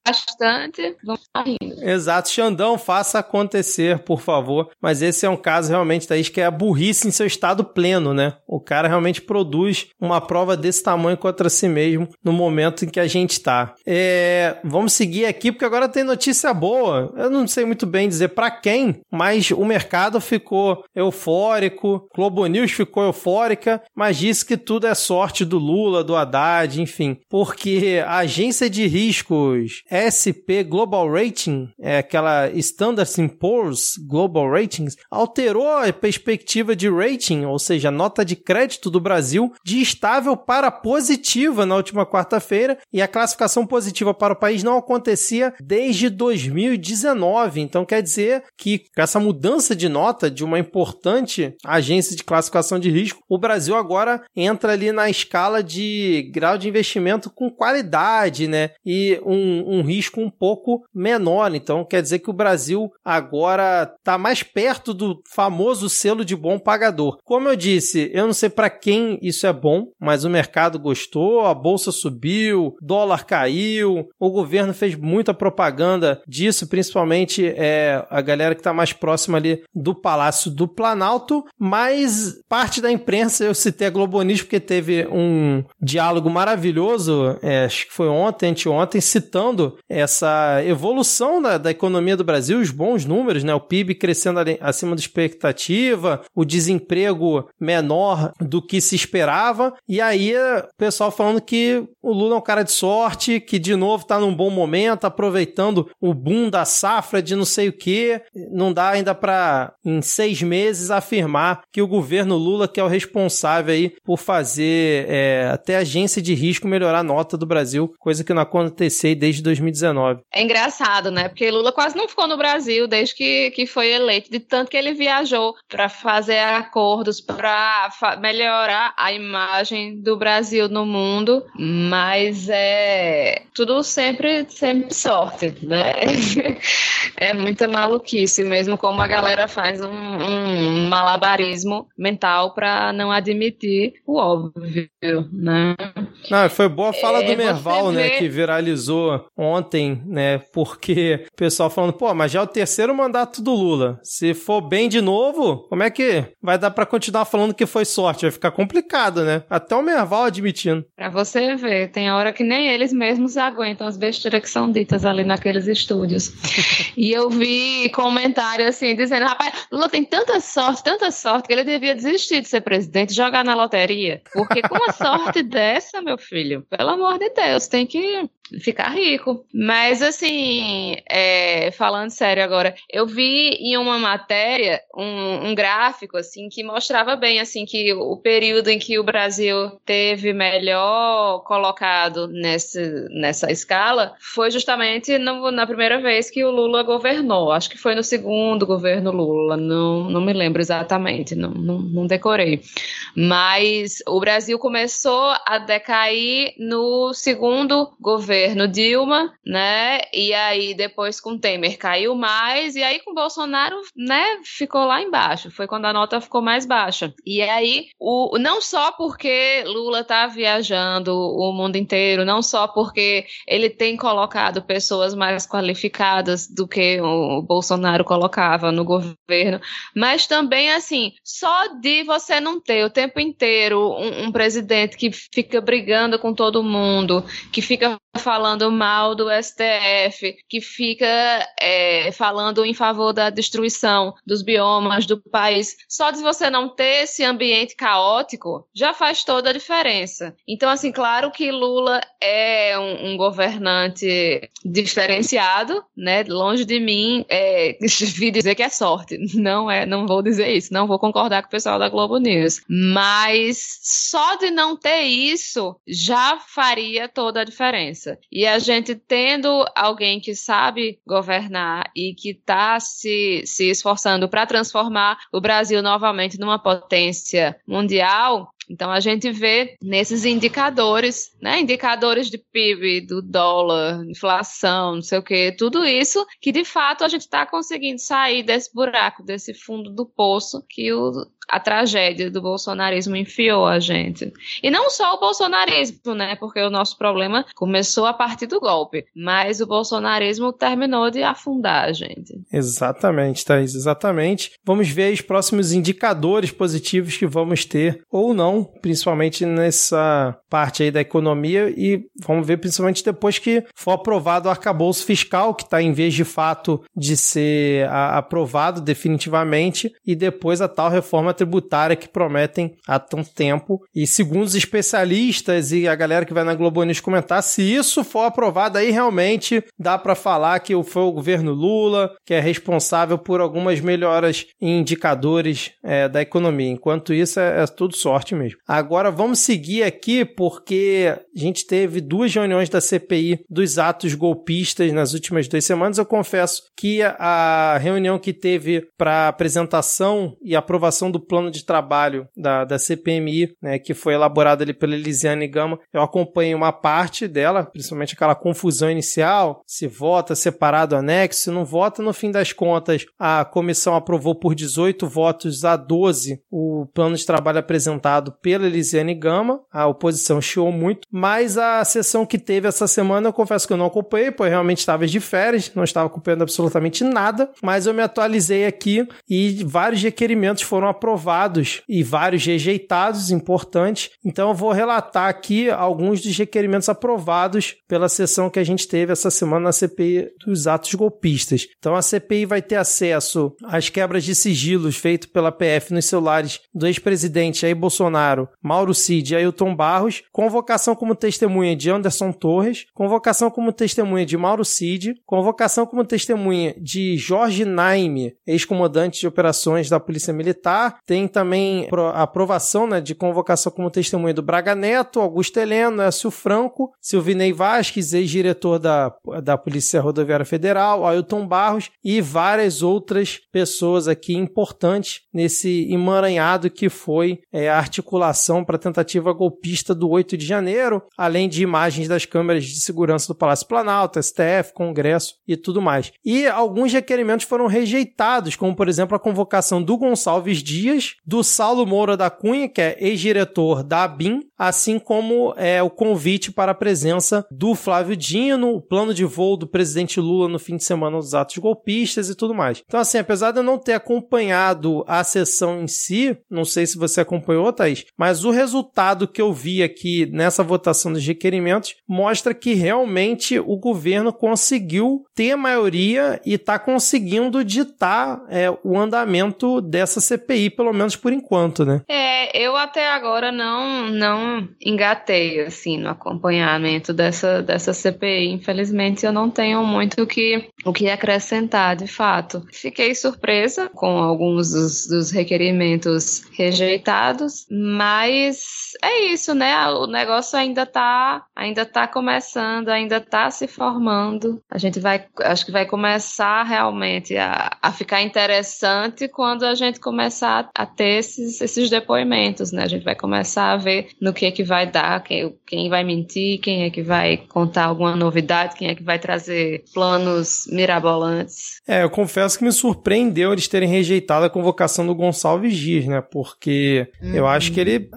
bastante. Vamos rindo. Exato. Xandão, faça acontecer, por favor. Mas esse é um caso realmente, Thaís, que é a burrice em seu estado pleno, né? O cara realmente produz uma prova desse tamanho contra si mesmo no momento em que a gente está. É, vamos seguir aqui, porque agora tem notícia boa. Eu não sei muito bem dizer para quem, mas o mercado ficou eufórico, Globo News ficou eufórica, mas disse que tudo é sorte do Lula, do Haddad, enfim. Porque a agência de riscos SP Global Rating, é aquela Standard Poor's Global Ratings, alterou a perspectiva de rating, ou seja, a nota de crédito do Brasil, de estável para positiva na última quarta-feira, e a classificação positiva para o país não acontecia desde 2019. Então quer dizer que com essa mudança de nota de uma importante agência de classificação de risco, o Brasil Brasil agora entra ali na escala de grau de investimento com qualidade, né? E um, um risco um pouco menor. Então, quer dizer que o Brasil agora está mais perto do famoso selo de bom pagador. Como eu disse, eu não sei para quem isso é bom, mas o mercado gostou, a bolsa subiu, dólar caiu, o governo fez muita propaganda disso, principalmente é, a galera que está mais próxima ali do Palácio do Planalto, mas parte da imprensa, eu citei a Globo News porque teve um diálogo maravilhoso, é, acho que foi ontem, anteontem, citando essa evolução da, da economia do Brasil, os bons números, né? O PIB crescendo ali, acima da expectativa, o desemprego menor do que se esperava, e aí o pessoal falando que o Lula é um cara de sorte, que de novo está num bom momento, aproveitando o boom da safra de não sei o que. Não dá ainda para, em seis meses, afirmar que o governo Lula que é o responsável aí por fazer é, até a agência de risco melhorar a nota do Brasil, coisa que não aconteceu desde 2019. É engraçado, né? Porque Lula quase não ficou no Brasil desde que, que foi eleito, de tanto que ele viajou para fazer acordos para melhorar a imagem do Brasil no mundo, mas é tudo sempre, sempre sorte, né? <laughs> É muita maluquice mesmo como a galera faz um, um malabarismo mental para não admitir o óbvio, né? Não, foi boa a fala é, do Merval, né, que viralizou ontem, né, porque o pessoal falando, pô, mas já é o terceiro mandato do Lula. Se for bem de novo, como é que vai dar para continuar falando que foi sorte? Vai ficar complicado, né? Até o Merval admitindo. Pra você ver, tem hora que nem eles mesmos aguentam as besteiras que são ditas ali naqueles estúdios. e eu vi comentário assim, dizendo, rapaz, Lula tem tanta sorte, tanta sorte, que ele devia desistir de ser presidente jogar na loteria. Porque com uma sorte <laughs> dessa, meu filho, pelo amor de Deus, tem que ficar rico. Mas, assim, é, falando sério agora, eu vi em uma matéria um, um, gráfico, assim, que mostrava bem, assim, que o período em que o Brasil teve melhor colocado nesse, nessa escala foi justamente no, na primeira vez que o Lula governou. Acho que foi no segundo governo Lula, não, não me lembro exatamente, não, não, não decorei. Mas o Brasil começou a decair no segundo governo governo Dilma, né? E aí depois com Temer caiu mais e aí com Bolsonaro, né, ficou lá embaixo. Foi quando a nota ficou mais baixa. E aí o não só porque Lula tá viajando o mundo inteiro, não só porque ele tem colocado pessoas mais qualificadas do que o Bolsonaro colocava no governo, mas também assim, só de você não ter o tempo inteiro um, um presidente que fica brigando com todo mundo, que fica falando mal do STF, que fica é, falando em favor da destruição dos biomas do país. Só de você não ter esse ambiente caótico já faz toda a diferença. Então, assim, claro que Lula é um, um governante diferenciado, né? Longe de mim é, <laughs> vi dizer que é sorte. Não é, não vou dizer isso, não vou concordar com o pessoal da Globo News. Mas só de não ter isso já faria toda a diferença. E a gente tendo alguém que sabe governar e que está se, se esforçando para transformar o Brasil novamente numa potência mundial, então a gente vê nesses indicadores, né, indicadores de PIB, do dólar, inflação, não sei o que, tudo isso, que de fato a gente está conseguindo sair desse buraco, desse fundo do poço que o, a tragédia do bolsonarismo enfiou a gente. E não só o bolsonarismo, né? Porque o nosso problema começou a partir do golpe, mas o bolsonarismo terminou de afundar a gente. Exatamente, Thaís, exatamente. Vamos ver os próximos indicadores positivos que vamos ter ou não, principalmente nessa parte aí da economia e vamos ver principalmente depois que for aprovado o arcabouço fiscal, que está em vez de fato de ser aprovado definitivamente e depois a tal reforma tributária que prometem há tanto tempo. E segundo os especialistas e a galera que vai na Globo News comentar, se isso for aprovado, aí realmente dá para falar que foi o governo Lula que é responsável por algumas melhoras em indicadores é, da economia. Enquanto isso, é, é tudo sorte mesmo. Mesmo. Agora vamos seguir aqui porque a gente teve duas reuniões da CPI dos atos golpistas nas últimas duas semanas. Eu confesso que a reunião que teve para apresentação e aprovação do plano de trabalho da, da CPMI, né, que foi elaborado ali pela Elisiane Gama, eu acompanhei uma parte dela, principalmente aquela confusão inicial, se vota separado anexo, se não vota, no fim das contas, a comissão aprovou por 18 votos a 12 o plano de trabalho apresentado pela Elisiane Gama, a oposição chiou muito, mas a sessão que teve essa semana, eu confesso que eu não acompanhei, pois realmente estava de férias, não estava acompanhando absolutamente nada, mas eu me atualizei aqui e vários requerimentos foram aprovados e vários rejeitados, importantes. Então eu vou relatar aqui alguns dos requerimentos aprovados pela sessão que a gente teve essa semana na CPI dos atos golpistas. Então a CPI vai ter acesso às quebras de sigilos feitas pela PF nos celulares do ex-presidente Jair Bolsonaro, Mauro Cid e Ailton Barros, convocação como testemunha de Anderson Torres, convocação como testemunha de Mauro Cid, convocação como testemunha de Jorge Naime, ex-comandante de operações da Polícia Militar, tem também a aprovação né, de convocação como testemunha do Braga Neto, Augusto Heleno, Écio Franco, Silvinei Vasques, ex-diretor da, da Polícia Rodoviária Federal, Ailton Barros e várias outras pessoas aqui importantes nesse emaranhado que foi é, para a tentativa golpista do 8 de janeiro, além de imagens das câmeras de segurança do Palácio Planalto, STF, Congresso e tudo mais. E alguns requerimentos foram rejeitados, como por exemplo a convocação do Gonçalves Dias, do Saulo Moura da Cunha, que é ex-diretor da ABIN, assim como é, o convite para a presença do Flávio Dino, o plano de voo do presidente Lula no fim de semana dos atos golpistas e tudo mais. Então, assim, apesar de eu não ter acompanhado a sessão em si, não sei se você acompanhou, Thaís, mas o resultado que eu vi aqui nessa votação dos requerimentos mostra que realmente o governo conseguiu ter maioria e está conseguindo ditar é, o andamento dessa CPI, pelo menos por enquanto, né? É, eu até agora não, não engatei, assim, no acompanhamento dessa, dessa CPI. Infelizmente, eu não tenho muito o que, o que acrescentar, de fato. Fiquei surpresa com alguns dos, dos requerimentos rejeitados, mas é isso, né? O negócio ainda tá, ainda tá começando, ainda tá se formando. A gente vai, acho que vai começar realmente a, a ficar interessante quando a gente começar a ter esses, esses depoimentos, né? A gente vai começar a ver no que é que vai dar, quem, quem vai mentir, quem é que vai contar alguma novidade, quem é que vai trazer planos mirabolantes. É, eu confesso que me surpreendeu eles terem rejeitado a convocação do Gonçalves Dias, né? Porque uhum. eu acho que ele,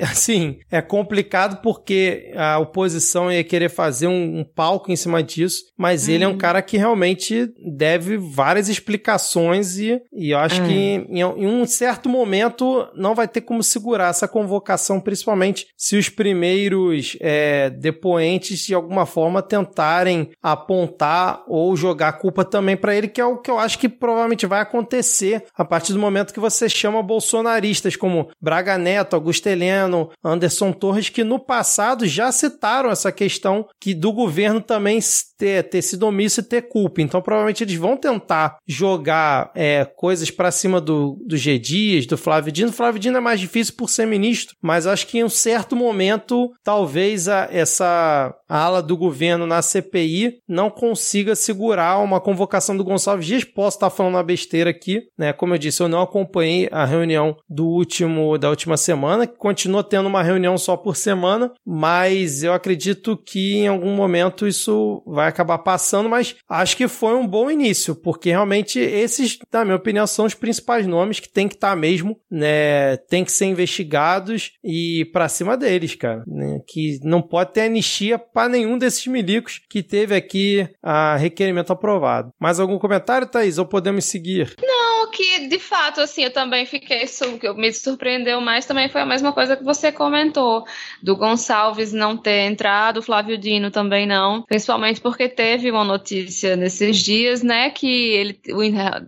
assim, é complicado porque a oposição ia querer fazer um, um palco em cima disso, mas uhum. ele é um uhum. cara que realmente deve várias explicações e, e eu acho uhum. que em, em um certo momento não vai ter como segurar essa convocação, principalmente se os primeiros é, depoentes de alguma forma tentarem apontar ou jogar a culpa também para ele, que é o que eu acho que provavelmente vai acontecer a partir do momento que você chama bolsonaristas como Braga Neto, Augusto Heleno, Anderson Torres, que no passado já citaram essa questão que do governo também ter, ter sido omisso e ter culpa. Então provavelmente eles vão tentar jogar é, coisas para cima do, do G Dias, do Flávio Dino. O Flávio Dino é mais difícil por ser ministro, mas acho que em um certo momento talvez a, essa ala do governo na CPI não consiga segurar uma convocação do Gonçalves Dias. Posso estar falando uma besteira aqui, né? Como eu disse, eu não acompanhei a reunião do último da última semana, que continua tendo uma reunião só por semana, mas eu acredito que em algum momento isso vai acabar passando, mas acho que foi um bom início, porque realmente esses, na minha opinião, são os principais nomes que tem que estar mesmo, né? Tem que ser investigados e para cima deles, cara, né? Que não pode ter anistia para nenhum desses milicos que teve aqui a requerimento aprovado. Mais algum comentário, Thaís? Ou podemos seguir? Não, que de fato, assim, eu também fiquei, que me surpreendeu mais também foi a mesma coisa que você comentou, do Gonçalves não ter entrado, o Flávio Dino também não, principalmente porque teve uma notícia nesses dias, né, que ele, o,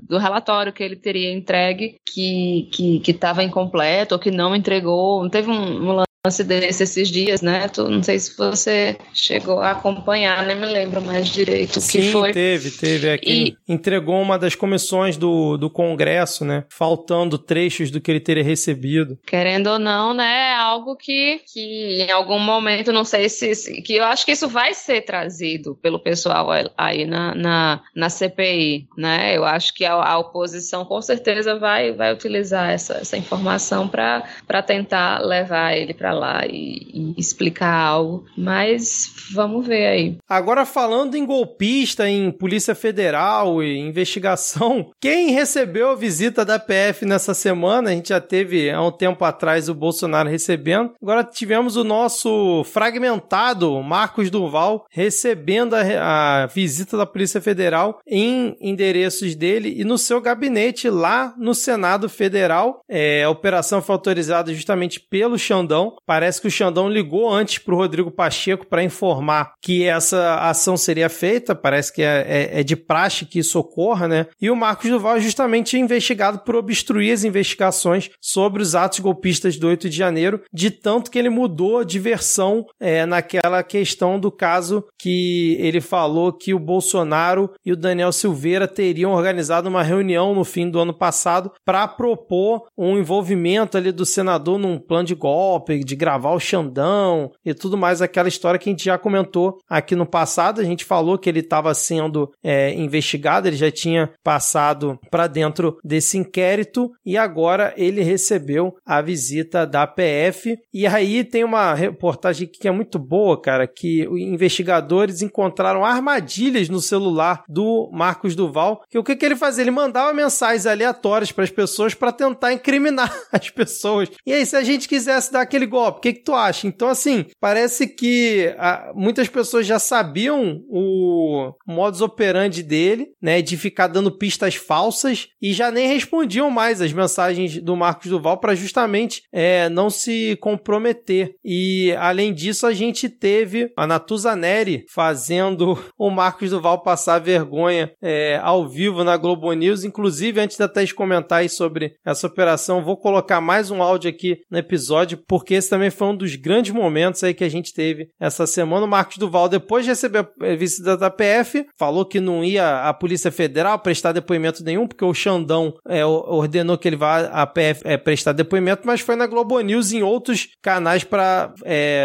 do relatório que ele teria entregue, que que estava incompleto ou que não entregou, teve um, um lance desse esses dias, né? Tu, não sei se você chegou a acompanhar, nem me lembro mais direito o que Sim, foi. teve, teve. É que entregou uma das comissões do, do Congresso, né? Faltando trechos do que ele teria recebido. Querendo ou não, né? É algo que, que em algum momento, não sei se, se- que eu acho que isso vai ser trazido pelo pessoal aí na, na, na CPI, né? Eu acho que a, a oposição com certeza vai, vai utilizar essa, essa informação para tentar levar ele para lá e, e explicar algo. Mas vamos ver aí. Agora, falando em golpista, em Polícia Federal e investigação, <laughs> quem recebeu a visita da PF nessa semana? A gente já teve há um tempo atrás o Bolsonaro recebendo. Agora tivemos o nosso fragmentado Marcos Duval recebendo a, a visita da Polícia Federal em endereços dele e no seu gabinete lá no Senado Federal. É, a operação foi autorizada justamente pelo Xandão. Parece que o Xandão ligou antes para o Rodrigo Pacheco para informar que essa ação seria feita. Parece que é, é- é de praxe que isso ocorra, né? E o Marcos Duval é justamente investigado por obstruir as investigações sobre os atos golpistas do 8 de janeiro, de tanto que ele mudou de versão é, naquela questão do caso que ele falou que o Bolsonaro e o Daniel Silveira teriam organizado uma reunião no fim do ano passado para propor um envolvimento ali do senador num plano de golpe, de gravar o Xandão e tudo mais, aquela história que a gente já comentou aqui no passado. A gente falou que ele estava sendo é, investigado, ele já tinha passado para dentro desse inquérito e agora ele recebeu a visita da PF. E aí tem uma reportagem que é muito boa, cara, que investigadores encontraram armadilhas no celular do Marcos Duval. Que o que, que ele fazia? Ele mandava mensagens aleatórias para as pessoas para tentar incriminar <laughs> as pessoas. E aí, se a gente quisesse dar aquele golpe, o que, que tu acha? Então, assim, parece que ah, muitas pessoas já sabiam o modus operandi dele, né, de ficar dando pistas falsas e já nem respondiam mais as mensagens do Marcos Duval para justamente é, não se comprometer. E além disso, a gente teve a Natuza Neri fazendo o Marcos Duval passar vergonha é, ao vivo na Globo News. Inclusive, antes da Thaís comentar sobre essa operação, vou colocar mais um áudio aqui no episódio, porque esse também foi um dos grandes momentos aí que a gente teve essa semana. O Marcos Duval, depois de receber a visita da PF, falou que não ia à Polícia Federal prestar depoimento nenhum, porque o Xandão é, ordenou que ele vá à PF é, prestar depoimento, mas foi na Globo News em outros canais para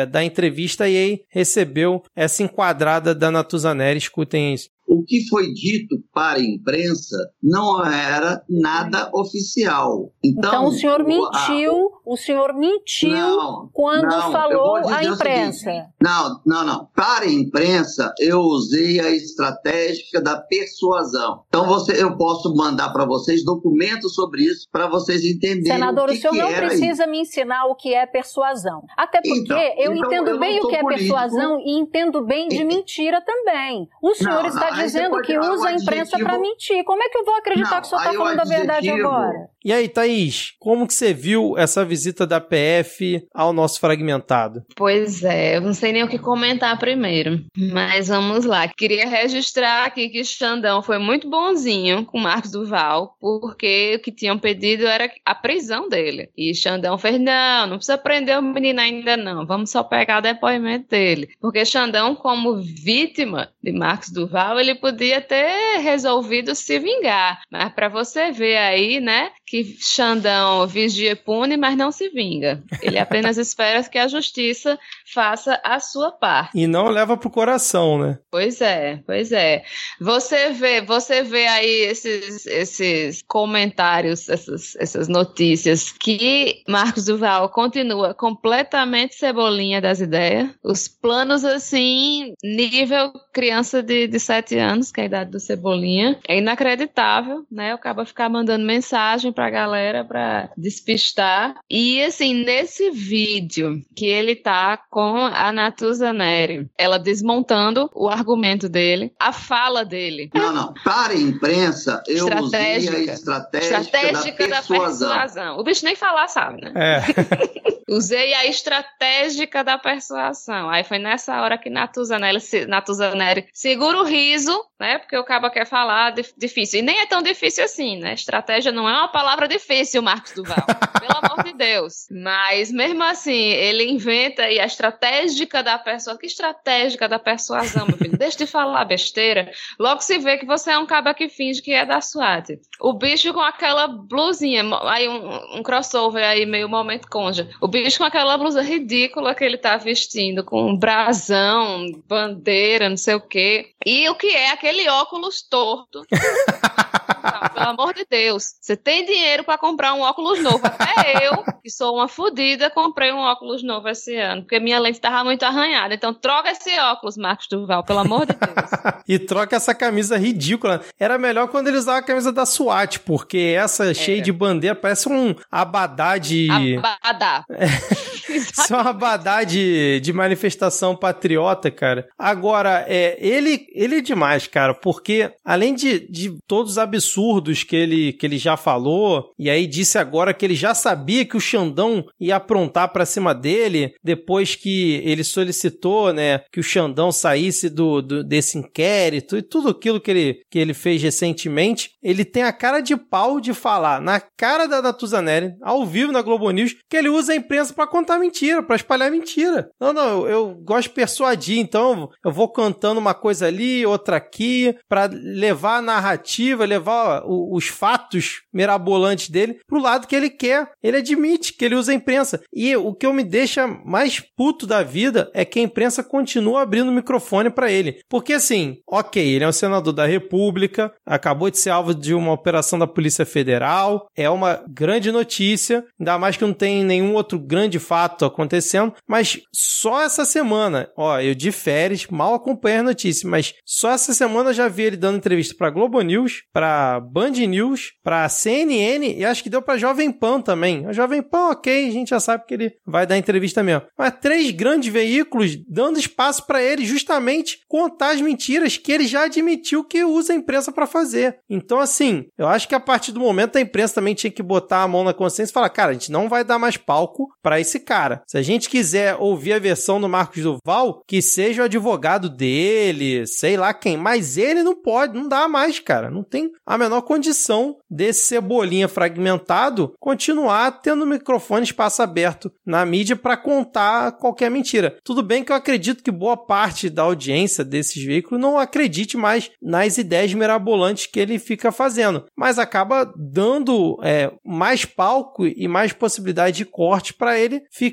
dar entrevista e aí recebeu essa enquadrada da Natuza Neri. Escutem isso. O que foi dito para a imprensa não era nada oficial. Então, Então, o senhor a- mentiu, o senhor mentiu Não, quando não, falou à o imprensa. seguinte, Não, não, não. Para a imprensa, eu usei a estratégia da persuasão. Então, você, eu posso mandar para vocês documentos sobre isso para vocês entenderem Senador, o o que, senhor que não precisa me ensinar o que é persuasão. Até porque Então, eu então entendo eu bem o que é político. persuasão e entendo bem de mentira também. O senhor Não, está dizendo que usa a imprensa adjetivo- para mentir. Como é que eu vou acreditar Não, que o senhor está falando a verdade adjetivo- agora? E aí, Thaís, como que você viu essa visita da PF ao nosso fragmentado? Pois é, eu não sei nem o que comentar primeiro, mas vamos lá. Queria registrar aqui que Xandão foi muito bonzinho com Marcos Duval, porque o que tinham pedido era a prisão dele. E Xandão fez: não, não precisa prender o menino ainda não, vamos só pegar o depoimento dele. Porque Xandão, como vítima de Marcos Duval, ele podia ter resolvido se vingar. Mas para você ver aí, né, que Xandão vigia e pune, mas não se vinga. Ele apenas <laughs> espera que a justiça faça a sua parte. E não leva pro coração, né? Pois é, pois é. Você vê, você vê aí esses, esses comentários, essas, essas notícias que Marcos Duval continua completamente cebolinha das ideias. Os planos assim, nível criança de, de 7 anos, que é a idade do Cebolinha, é inacreditável, né? O cara ficar mandando mensagem pra galera pra despistar. E assim, nesse vídeo que ele tá com a Natuza Neri, ela desmontando o argumento dele, a fala dele. Não, não. Para a imprensa, eu usei a Estratégica. estratégia Estratégica da da persuasão. persuasão. O bicho nem falar sabe, né? É. <laughs> Usei a estratégica da persuasão. Aí foi nessa hora que Natuzaneri, Natuzaneri segura o riso, né? Porque o cabo quer falar dif- difícil. E nem é tão difícil assim, né? Estratégia não é uma palavra difícil, Marcos Duval. <laughs> Pelo amor de Deus. Mas mesmo assim, ele inventa aí a estratégica da persuasão. Que estratégica da persuasão, meu filho? Deixa de falar besteira. Logo se vê que você é um cabo que finge que é da SWAT. O bicho com aquela blusinha, aí um, um crossover aí, meio momento conja. O bicho com aquela blusa ridícula que ele tá vestindo, com um brasão, bandeira, não sei o quê. E o que é aquele óculos torto. <laughs> Pelo amor de Deus. Você tem dinheiro pra comprar um óculos novo. Até eu, que sou uma fodida, comprei um óculos novo esse ano, porque minha lente tava muito arranhada. Então troca esse óculos, Marcos Duval, pelo amor de Deus. <laughs> E troca essa camisa ridícula. Era melhor quando ele usava a camisa da SWAT, porque essa cheia de bandeira parece um abadá de. Abadá. <laughs> Isso é um abadá de, de manifestação patriota, cara. Agora, é, ele, ele é demais, cara, porque além de, de todos os absurdos que ele, que ele já falou, e aí disse agora que ele já sabia que o Xandão ia aprontar pra cima dele, depois que ele solicitou, né, que o Xandão saísse do, do- desse inquérito e tudo aquilo que ele, que ele fez recentemente, ele tem a cara de pau de falar na cara da Natuzaneri, ao vivo na Globo News, que ele usa a imprensa pra contar mentira, pra espalhar mentira. Não, não, eu, eu gosto de persuadir, então eu vou cantando uma coisa ali, outra aqui, pra levar a narrativa, levar os fatos mirabolantes dele pro lado que ele quer. Ele admite que ele usa a imprensa. E o que eu me deixa mais puto da vida é que a imprensa continua abrindo o microfone pra ele. Porque assim, ok, ele é um senador da República, acabou de ser alvo de uma operação da Polícia Federal, é uma grande notícia, ainda mais que não tem nenhum outro grande fato acontecendo, mas só essa semana, ó, eu de férias, mal acompanhei a notícia, mas só essa semana já vi ele dando entrevista pra Globo News, pra Band News, pra CNN e acho que deu pra Jovem Pan também. A Jovem Pan, ok, a gente já sabe que ele vai dar entrevista mesmo. Mas três grandes veículos dando espaço pra ele justamente contar as mentiras que ele já admitiu que usa a imprensa pra fazer. Então, assim, eu acho que a partir do momento a imprensa também tinha que botar a mão na consciência e falar: cara, a gente não vai dar mais palco pra esse cara. Se a gente quiser ouvir a versão do Marcos Duval, que seja o advogado dele, sei lá quem, mas ele não pode, não dá mais, cara. Não tem a menor condição desse cebolinha fragmentado continuar tendo microfone espaço aberto na mídia pra contar qualquer mentira. Tudo bem que eu acredito que boa parte da audiência desses veículos não acredite mais nas ideias mirabolantes que ele fica fazendo, mas acaba dando é, mais palco e mais possibilidade de corte para ele ficar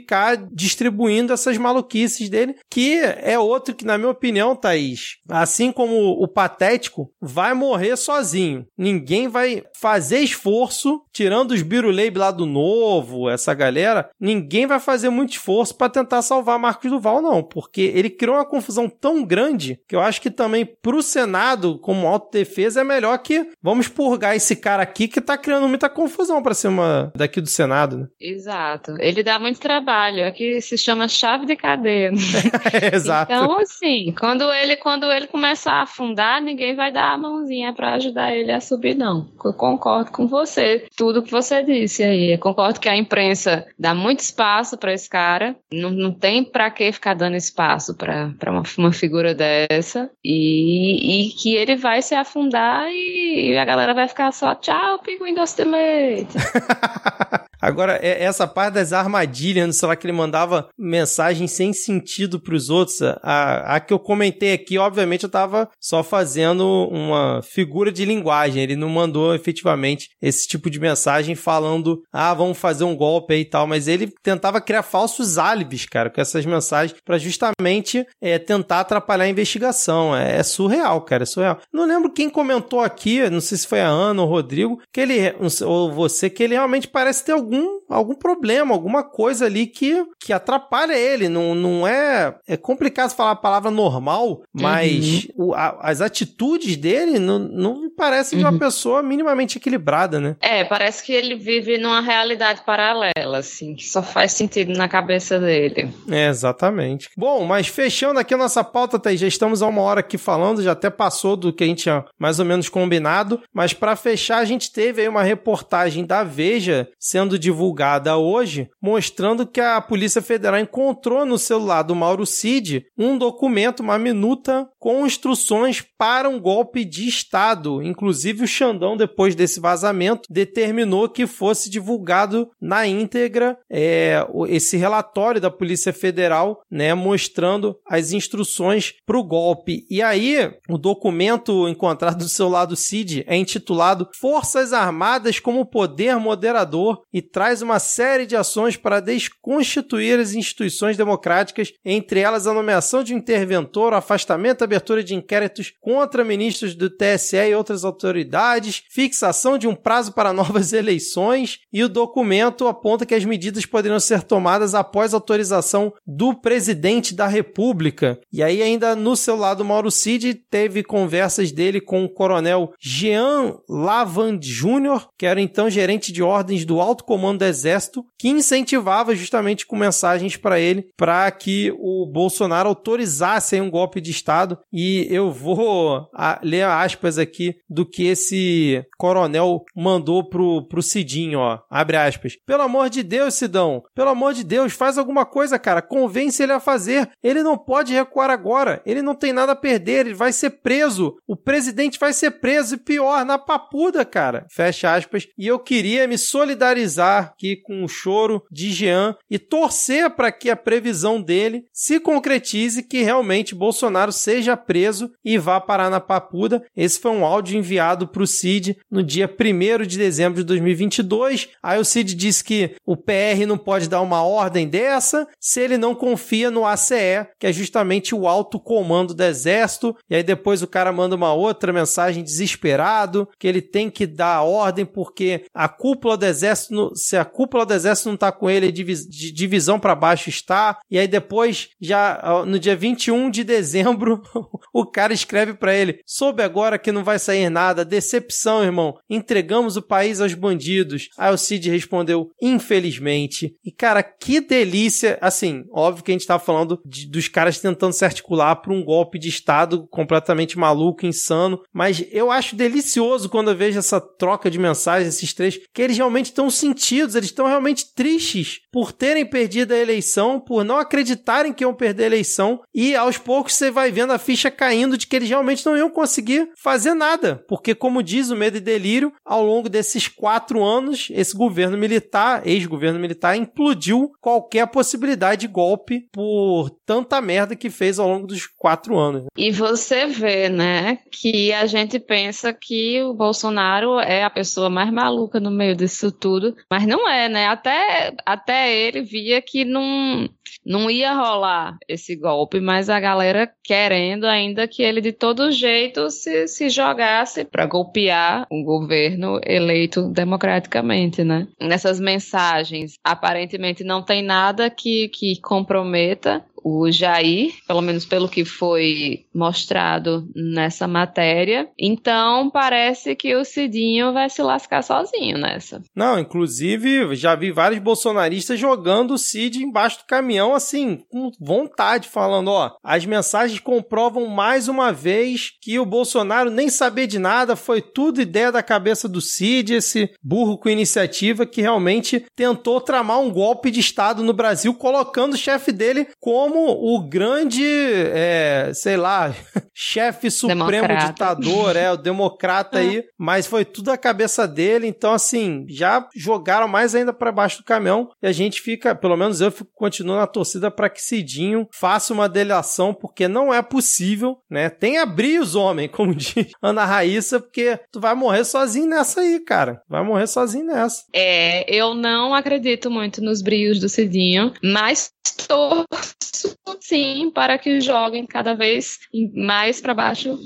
distribuindo essas maluquices dele, que é outro que, na minha opinião, Thaís, assim como o patético, vai morrer sozinho. Ninguém vai fazer esforço, tirando os Biruleib lá do novo, essa galera, ninguém vai fazer muito esforço para tentar salvar Marcos Duval, não, porque ele criou uma confusão tão grande que eu acho que também pro Senado, como autodefesa, é melhor que vamos purgar esse cara aqui que tá criando muita confusão pra cima daqui do Senado, né? Exato. Ele dá muito trabalho. Aqui se chama chave de cadeia. <laughs> Exato. Então, assim, quando ele, quando ele começar a afundar, ninguém vai dar a mãozinha pra ajudar ele a subir, não. Eu concordo com você, tudo que você disse aí. Eu concordo que a imprensa dá muito espaço pra esse cara. Não, não tem pra que ficar dando espaço pra uma, uma figura dessa. E, e que ele vai se afundar e a galera vai ficar só, tchau, pinguim leite. <laughs> Agora, é- essa parte das armadilhas, no celular que ele mandava mensagem sem sentido pros outros, a, a que eu comentei aqui, obviamente, eu tava só fazendo uma figura de linguagem. Ele não mandou efetivamente esse tipo de mensagem falando, ah, vamos fazer um golpe aí e tal, mas ele tentava criar falsos álibis, cara, com essas mensagens pra justamente é, tentar atrapalhar a investigação. É, é surreal, cara, é surreal. Não lembro quem comentou aqui, não sei se foi a Ana ou o Rodrigo, que ele, não sei, ou você, que ele realmente parece ter algum, algum problema, alguma coisa ali que, que atrapalha ele. Não, não é. É complicado falar a palavra normal, mas o- a- as atitudes dele não, não me parecem de uma Uhum. pessoa minimamente equilibrada, né? É, parece que ele vive numa realidade paralela, assim, que só faz sentido na cabeça dele. É, exatamente. Bom, mas fechando aqui a nossa pauta, Thaís, já estamos a uma hora aqui falando, já até passou do que a gente tinha mais ou menos combinado, mas para fechar, a gente teve aí uma reportagem da Veja sendo sendo divulgada hoje, mostrando que a Polícia Federal encontrou no celular do Mauro Cid um documento, uma minuta com instruções para um golpe de Estado. Inclusive, o Xandão, depois desse vazamento, determinou que fosse divulgado na íntegra é, esse relatório da Polícia Federal, né, mostrando as instruções para o golpe. E aí, o documento encontrado no celular do Cid é intitulado Forças Armadas como Poder Moderador e traz uma série de ações para desconstituir as instituições democráticas, entre elas a nomeação de um interventor, o afastamento abertura de inquéritos contra ministros do TSE e outras autoridades, fixação de um prazo para novas <laughs> eleições e o documento aponta que as medidas poderiam ser tomadas após autorização do presidente da República. E aí ainda no celular do Mauro Cid teve conversas dele com o coronel Jean Lavand Jr., que era então gerente de ordens do alto comando do exército, que incentivava justamente com mensagens para ele para que o Bolsonaro autorizasse um golpe de estado e eu vou ler aspas aqui do que esse coronel mandou pro, pro Cidinho, ó. Abre aspas. Pelo amor de Deus, Sidão. Pelo amor de Deus, faz alguma coisa, cara. Convence ele a fazer. Ele não pode recuar agora. Ele não tem nada a perder. Ele vai ser preso. O presidente vai ser preso e pior, na papuda, cara. Fecha aspas. E eu queria me solidarizar aqui com o choro de Jean e torcer para que a previsão dele se concretize que realmente Bolsonaro seja preso e vá parar na papuda. Esse foi um áudio enviado para o Cid no dia 1 de dezembro de 2022. Aí o Cid disse que o PR não pode dar uma ordem dessa se ele não confia no ACE, que é justamente o alto comando do exército. E aí depois o cara manda uma outra mensagem desesperado que ele tem que dar ordem porque a cúpula do exército, se a cúpula do exército não tá com ele, de divisão para baixo está. E aí depois, já no dia 21 de dezembro, <laughs> <laughs> o cara escreve para ele: soube agora que não vai sair nada, decepção, irmão. Entregamos o país aos bandidos. Aí o Cid respondeu: infelizmente. E cara, que delícia. Assim, óbvio que a gente tá falando de, dos caras tentando se articular para um golpe de Estado completamente maluco, insano. Mas eu acho delicioso quando eu vejo essa troca de mensagens, esses três, que eles realmente estão sentidos, eles estão realmente tristes por terem perdido a eleição, por não acreditarem que iam perder a eleição. E aos poucos você vai vendo a ficha caindo de que eles realmente não iam conseguir fazer nada. Porque, como diz o Medo e Delírio, ao longo desses quatro anos, esse governo militar, ex-governo militar, implodiu qualquer possibilidade de golpe por tanta merda que fez ao longo dos quatro anos. E você vê, né, que a gente pensa que o Bolsonaro é a pessoa mais maluca no meio disso tudo, mas não é, né? Até, até ele via que não, não ia rolar esse golpe, mas a galera querendo ainda que ele de todo jeito se, se jogasse para golpear um governo eleito democraticamente, né? Nessas mensagens, aparentemente não tem nada que, que comprometa o Jair, pelo menos pelo que foi mostrado nessa matéria. Então, parece que o Cidinho vai se lascar sozinho nessa. Não, inclusive, já vi vários bolsonaristas jogando o Cid embaixo do caminhão, assim, com vontade, falando: ó, as mensagens comprovam mais uma vez que o Bolsonaro nem sabia de nada, foi tudo ideia da cabeça do Cid, esse burro com iniciativa que realmente tentou tramar um golpe de Estado no Brasil, colocando o chefe dele como o grande, é, sei lá, <laughs> chefe supremo Democrata. ditador, é, o democrata <laughs> aí, mas foi tudo a cabeça dele, então assim, já jogaram mais ainda para baixo do caminhão e a gente fica, pelo menos eu fico, continuo na torcida para que Cidinho faça uma delação, porque não é possível, né? Tem abrir os homens, <laughs> como diz Ana Raíssa, porque tu vai morrer sozinho nessa aí, cara. Vai morrer sozinho nessa. É, eu não acredito muito nos brios do Cidinho, mas torço sim para que joguem cada vez mais para baixo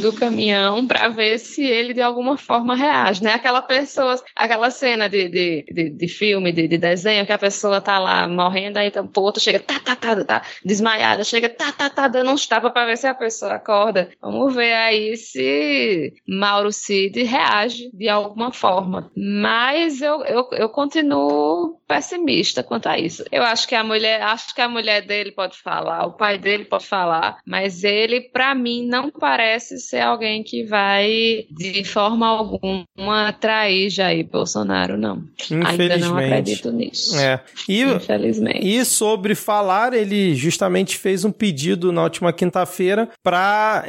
do caminhão para ver se ele de alguma forma reage, né? Aquela pessoa, aquela cena de, de, de, de filme, de, de desenho, que a pessoa tá lá morrendo, aí então, o outro chega, tá, tá, tá, tá, desmaiada, chega, tá, tá, tá, dando uns tapas para ver se a pessoa acorda. Vamos ver aí se Mauro Cid reage de alguma forma. Mas eu, eu, eu continuo pessimista quanto a isso. Eu acho que a mulher, acho que a mulher dele pode falar, o pai dele pode falar, mas ele, pra mim, não parece ser alguém que vai, de forma alguma, trair Jair Bolsonaro, não. Ainda não acredito nisso. É. E, Infelizmente. e sobre falar, ele justamente fez um pedido na última quinta-feira para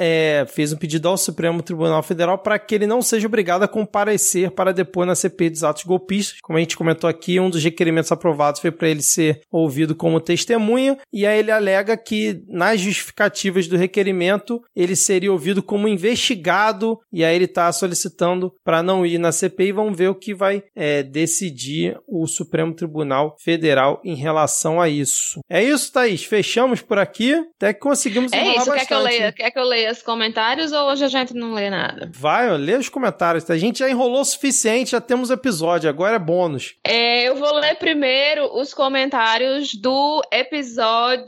fez um pedido ao Supremo Tribunal Federal para que ele não seja obrigado a comparecer para depor na CPI dos atos golpistas. Como a gente comentou aqui, um dos requerimentos aprovados foi para ele ser ouvido como testemunha, e aí ele alega que nas justificativas do requerimento ele seria ouvido como investigado, e aí ele está solicitando para não ir na CPI. Vamos ver o que vai é, decidir o Supremo Tribunal Federal em relação a isso. É isso, Thaís. Fechamos por aqui. Até que conseguimos É isso, quer bastante. que, eu leia, quer que eu leia os comentários ou hoje a gente não lê nada? Vai, lê os comentários. A gente já enrolou o suficiente, já temos episódio. Agora é bônus. É, eu vou ler primeiro os comentários do episódio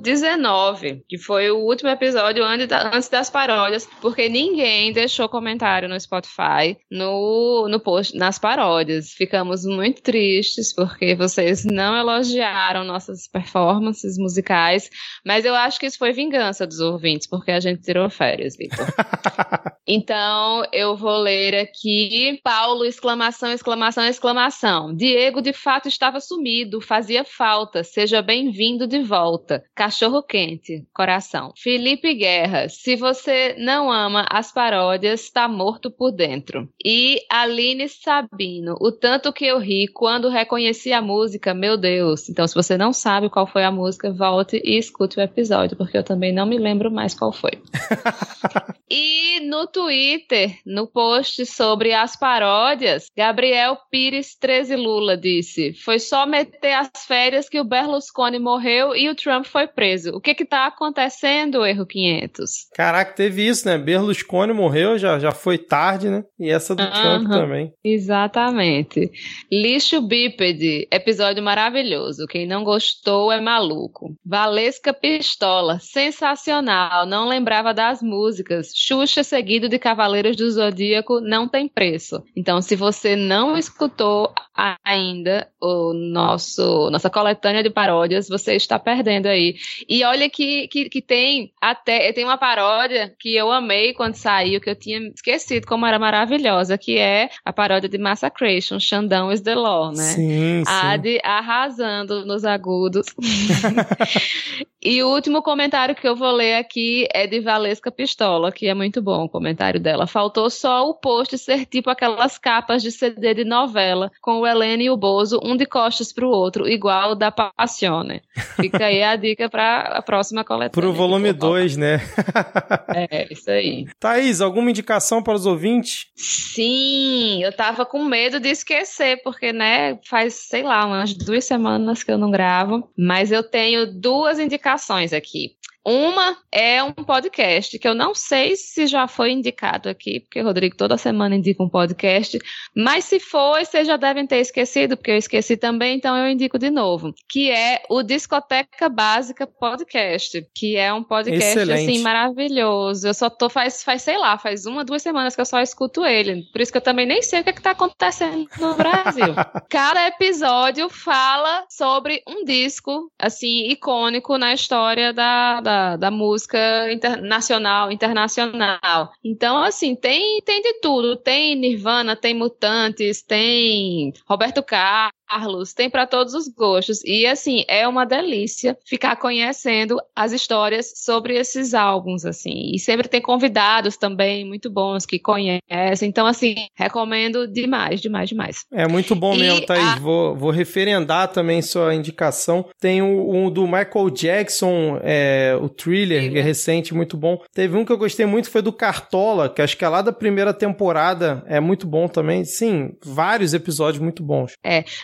19, que foi o último episódio antes, da- antes das paródias, porque ninguém deixou comentário no Spotify no, no post, nas paródias. Ficamos muito tristes porque vocês não elogiaram nossas performances musicais, mas eu acho que isso foi vingança dos ouvintes, porque a gente tirou férias, Victor. <laughs> Então, eu vou ler aqui. Paulo, exclamação, exclamação, exclamação. Diego, de fato, estava sumido. Fazia falta. Seja bem-vindo de volta. Cachorro quente. Coração. Felipe Guerra. Se você não ama as paródias, tá morto por dentro. E Aline Sabino. O tanto que eu ri quando reconheci a música, meu Deus. Então, se você não sabe qual foi a música, volte e escute o episódio, porque eu também não me lembro mais qual foi. <laughs> E no Twitter, no post sobre as paródias, Gabriel Pires 13 Lula disse: Foi só meter as férias que o Berlusconi morreu e o Trump foi preso. O que que tá acontecendo, erro 500? Caraca, teve isso, né? Berlusconi morreu, já, já foi tarde, né? E essa do Trump Aham. também. Exatamente. Lixo bípede, episódio maravilhoso. Quem não gostou é maluco. Valesca Pistola, sensacional. Não lembrava das músicas. Xuxa seguido de Cavaleiros do Zodíaco não tem preço. Então, se você não escutou ainda o nosso nossa coletânea de paródias, você está perdendo aí. E olha que, que, que tem até tem uma paródia que eu amei quando saiu, que eu tinha esquecido como era maravilhosa, que é a paródia de Massacration, Xandão is the Law, né? Sim, sim. Adi arrasando nos agudos. <laughs> e o último comentário que eu vou ler aqui é de Valesca Pistola, que é muito bom o comentário dela. Faltou só o post ser tipo aquelas capas de CD de novela, com o Helene e o Bozo, um de costas pro outro, igual o da Passione. <laughs> Fica aí a dica para a próxima coletânea. Pro que volume for rolar. 2, né? <laughs> É, isso aí. Thaís, alguma indicação para os ouvintes? Sim, eu tava com medo de esquecer, porque, né, faz, sei lá, umas duas semanas que eu não gravo, mas eu tenho duas indicações aqui. Uma é um podcast que eu não sei se já foi indicado aqui, porque o Rodrigo toda semana indica um podcast, mas se foi, vocês já devem ter esquecido, porque eu esqueci também, então eu indico de novo, que é o Discoteca Básica Podcast, que é um podcast Excelente. assim maravilhoso. Eu só tô faz, faz sei lá, faz uma, duas semanas que eu só escuto ele. Por isso que eu também nem sei o que, é que tá acontecendo no Brasil. <laughs> Cada episódio fala sobre um disco, assim, icônico na história da, da, da música internacional, internacional. Então, assim, tem, tem de tudo. Tem Nirvana, tem Mutantes, tem Roberto Carlos, tem para todos os gostos. E, assim, é uma delícia ficar conhecendo as histórias sobre esses álbuns, assim. E sempre tem convidados também muito bons que conhecem. Então, assim, recomendo demais, demais, demais. É muito bom E mesmo, Thaís. a- Vou, vou referendar também sua indicação. Tem o, o do Michael Jackson, é, o thriller, que é recente, muito bom. Teve um que eu gostei muito, foi do Cartola, que acho que é lá da primeira temporada. É muito bom também. Sim, vários episódios muito bons.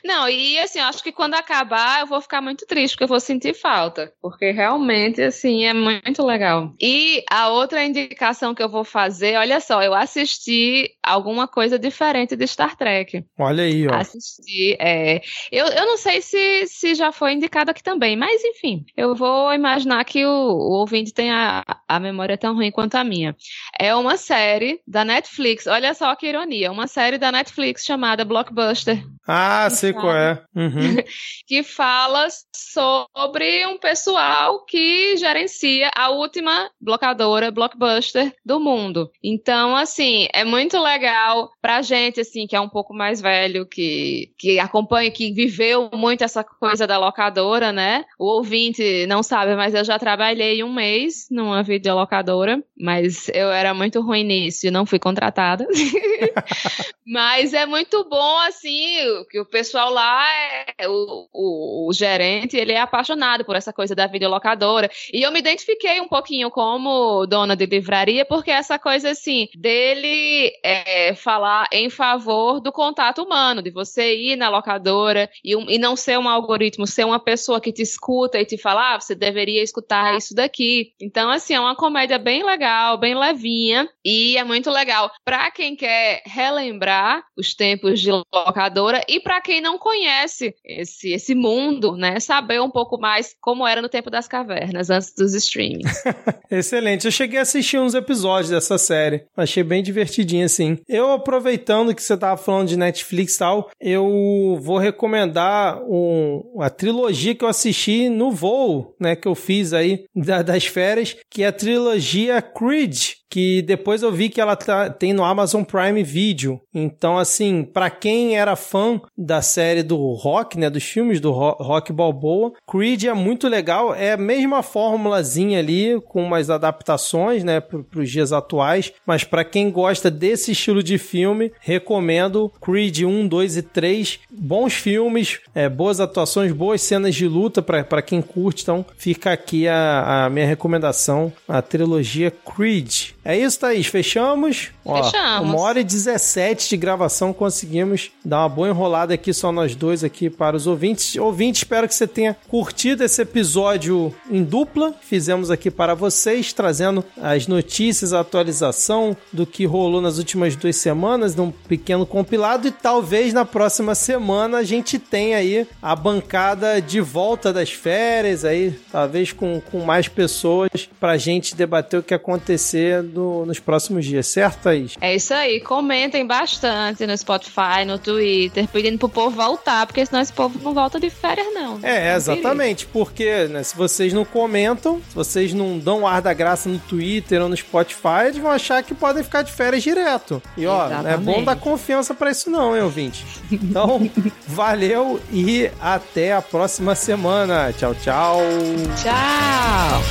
Não, e assim, eu acho que quando acabar eu vou ficar muito triste, porque eu vou sentir falta. Porque realmente, assim, é muito legal. E a outra indicação que eu vou fazer, olha só, eu assisti alguma coisa diferente de Star Trek. Olha aí, ó. Assisti, é. Eu, eu não sei se, se já foi indicado aqui também, mas enfim, eu vou imaginar que o, o ouvinte tem a, a memória tão ruim quanto a minha. É uma série da Netflix, olha só que ironia, uma série da Netflix chamada Blockbuster. Ah, sei qual é. Uhum. <laughs> que fala sobre um pessoal que gerencia a última blocadora blockbuster do mundo. Então, assim, é muito legal pra gente, assim, que é um pouco mais velho, que, que acompanha, que viveu muito essa coisa da locadora, né? O ouvinte não sabe, mas eu já trabalhei um mês numa videolocadora, mas eu era muito ruim nisso e não fui contratada. <laughs> <laughs> mas é muito bom, assim, que o pessoal lá, é, o, o, o, gerente, ele é apaixonado por essa coisa da videolocadora. E eu me identifiquei um pouquinho como dona de livraria, porque essa coisa, assim, dele é, falar em favor do contato humano, de você ir na locadora e, um, e não ser um algoritmo, ser uma pessoa que te escuta e te fala, ah, você deveria escutar isso daqui. Então, assim, é uma comédia bem legal, bem levinha, e é muito legal para quem quer relembrar os tempos de locadora e para quem não conhece esse, esse mundo, né, saber um pouco mais como era no tempo das cavernas, antes dos streamings. <laughs> Excelente. Eu cheguei a assistir uns episódios dessa série. Achei bem divertidinho, assim. Eu, aproveitando que você tava falando de Netflix e tal, eu vou recomendar um, a trilogia que eu assisti no voo, né, que eu fiz aí da, das férias, que é a trilogia Creed, que depois eu vi que ela tá, tem no Amazon Prime Video. Então, assim, para quem era fã da série do Rock, né, dos filmes do Rock Balboa, Creed é muito legal. É a mesma formulazinha ali, com umas adaptações, né, para os dias atuais. Mas para quem gosta desse estilo de filme, recomendo Creed 1, 2 e 3. Bons filmes, é, boas atuações, boas cenas de luta para quem curte. Então, fica aqui a, a minha recomendação, a trilogia Creed. É isso, Thaís. Fechamos? Fechamos. Ó, uma hora e 17 de gravação. Conseguimos dar uma boa enrolada aqui, só nós dois aqui para os ouvintes. Ouvinte, espero que você tenha curtido esse episódio em dupla. Fizemos aqui para vocês, trazendo as notícias, a atualização do que rolou nas últimas duas semanas, num pequeno compilado. E talvez na próxima semana a gente tenha aí a bancada de volta das férias, aí, talvez com, com mais pessoas, para a gente debater o que acontecer nos próximos dias, certo, Thaís? É isso aí. Comentem bastante no Spotify, no Twitter, pedindo pro povo voltar, porque senão esse povo não volta de férias, não. É, exatamente. Porque né, se vocês não comentam, se vocês não dão ar da graça no Twitter ou no Spotify, eles vão achar que podem ficar de férias direto. E ó, exatamente. não é bom dar confiança para isso, não, hein, ouvinte? Então, <laughs> valeu e até a próxima semana. Tchau, tchau. Tchau.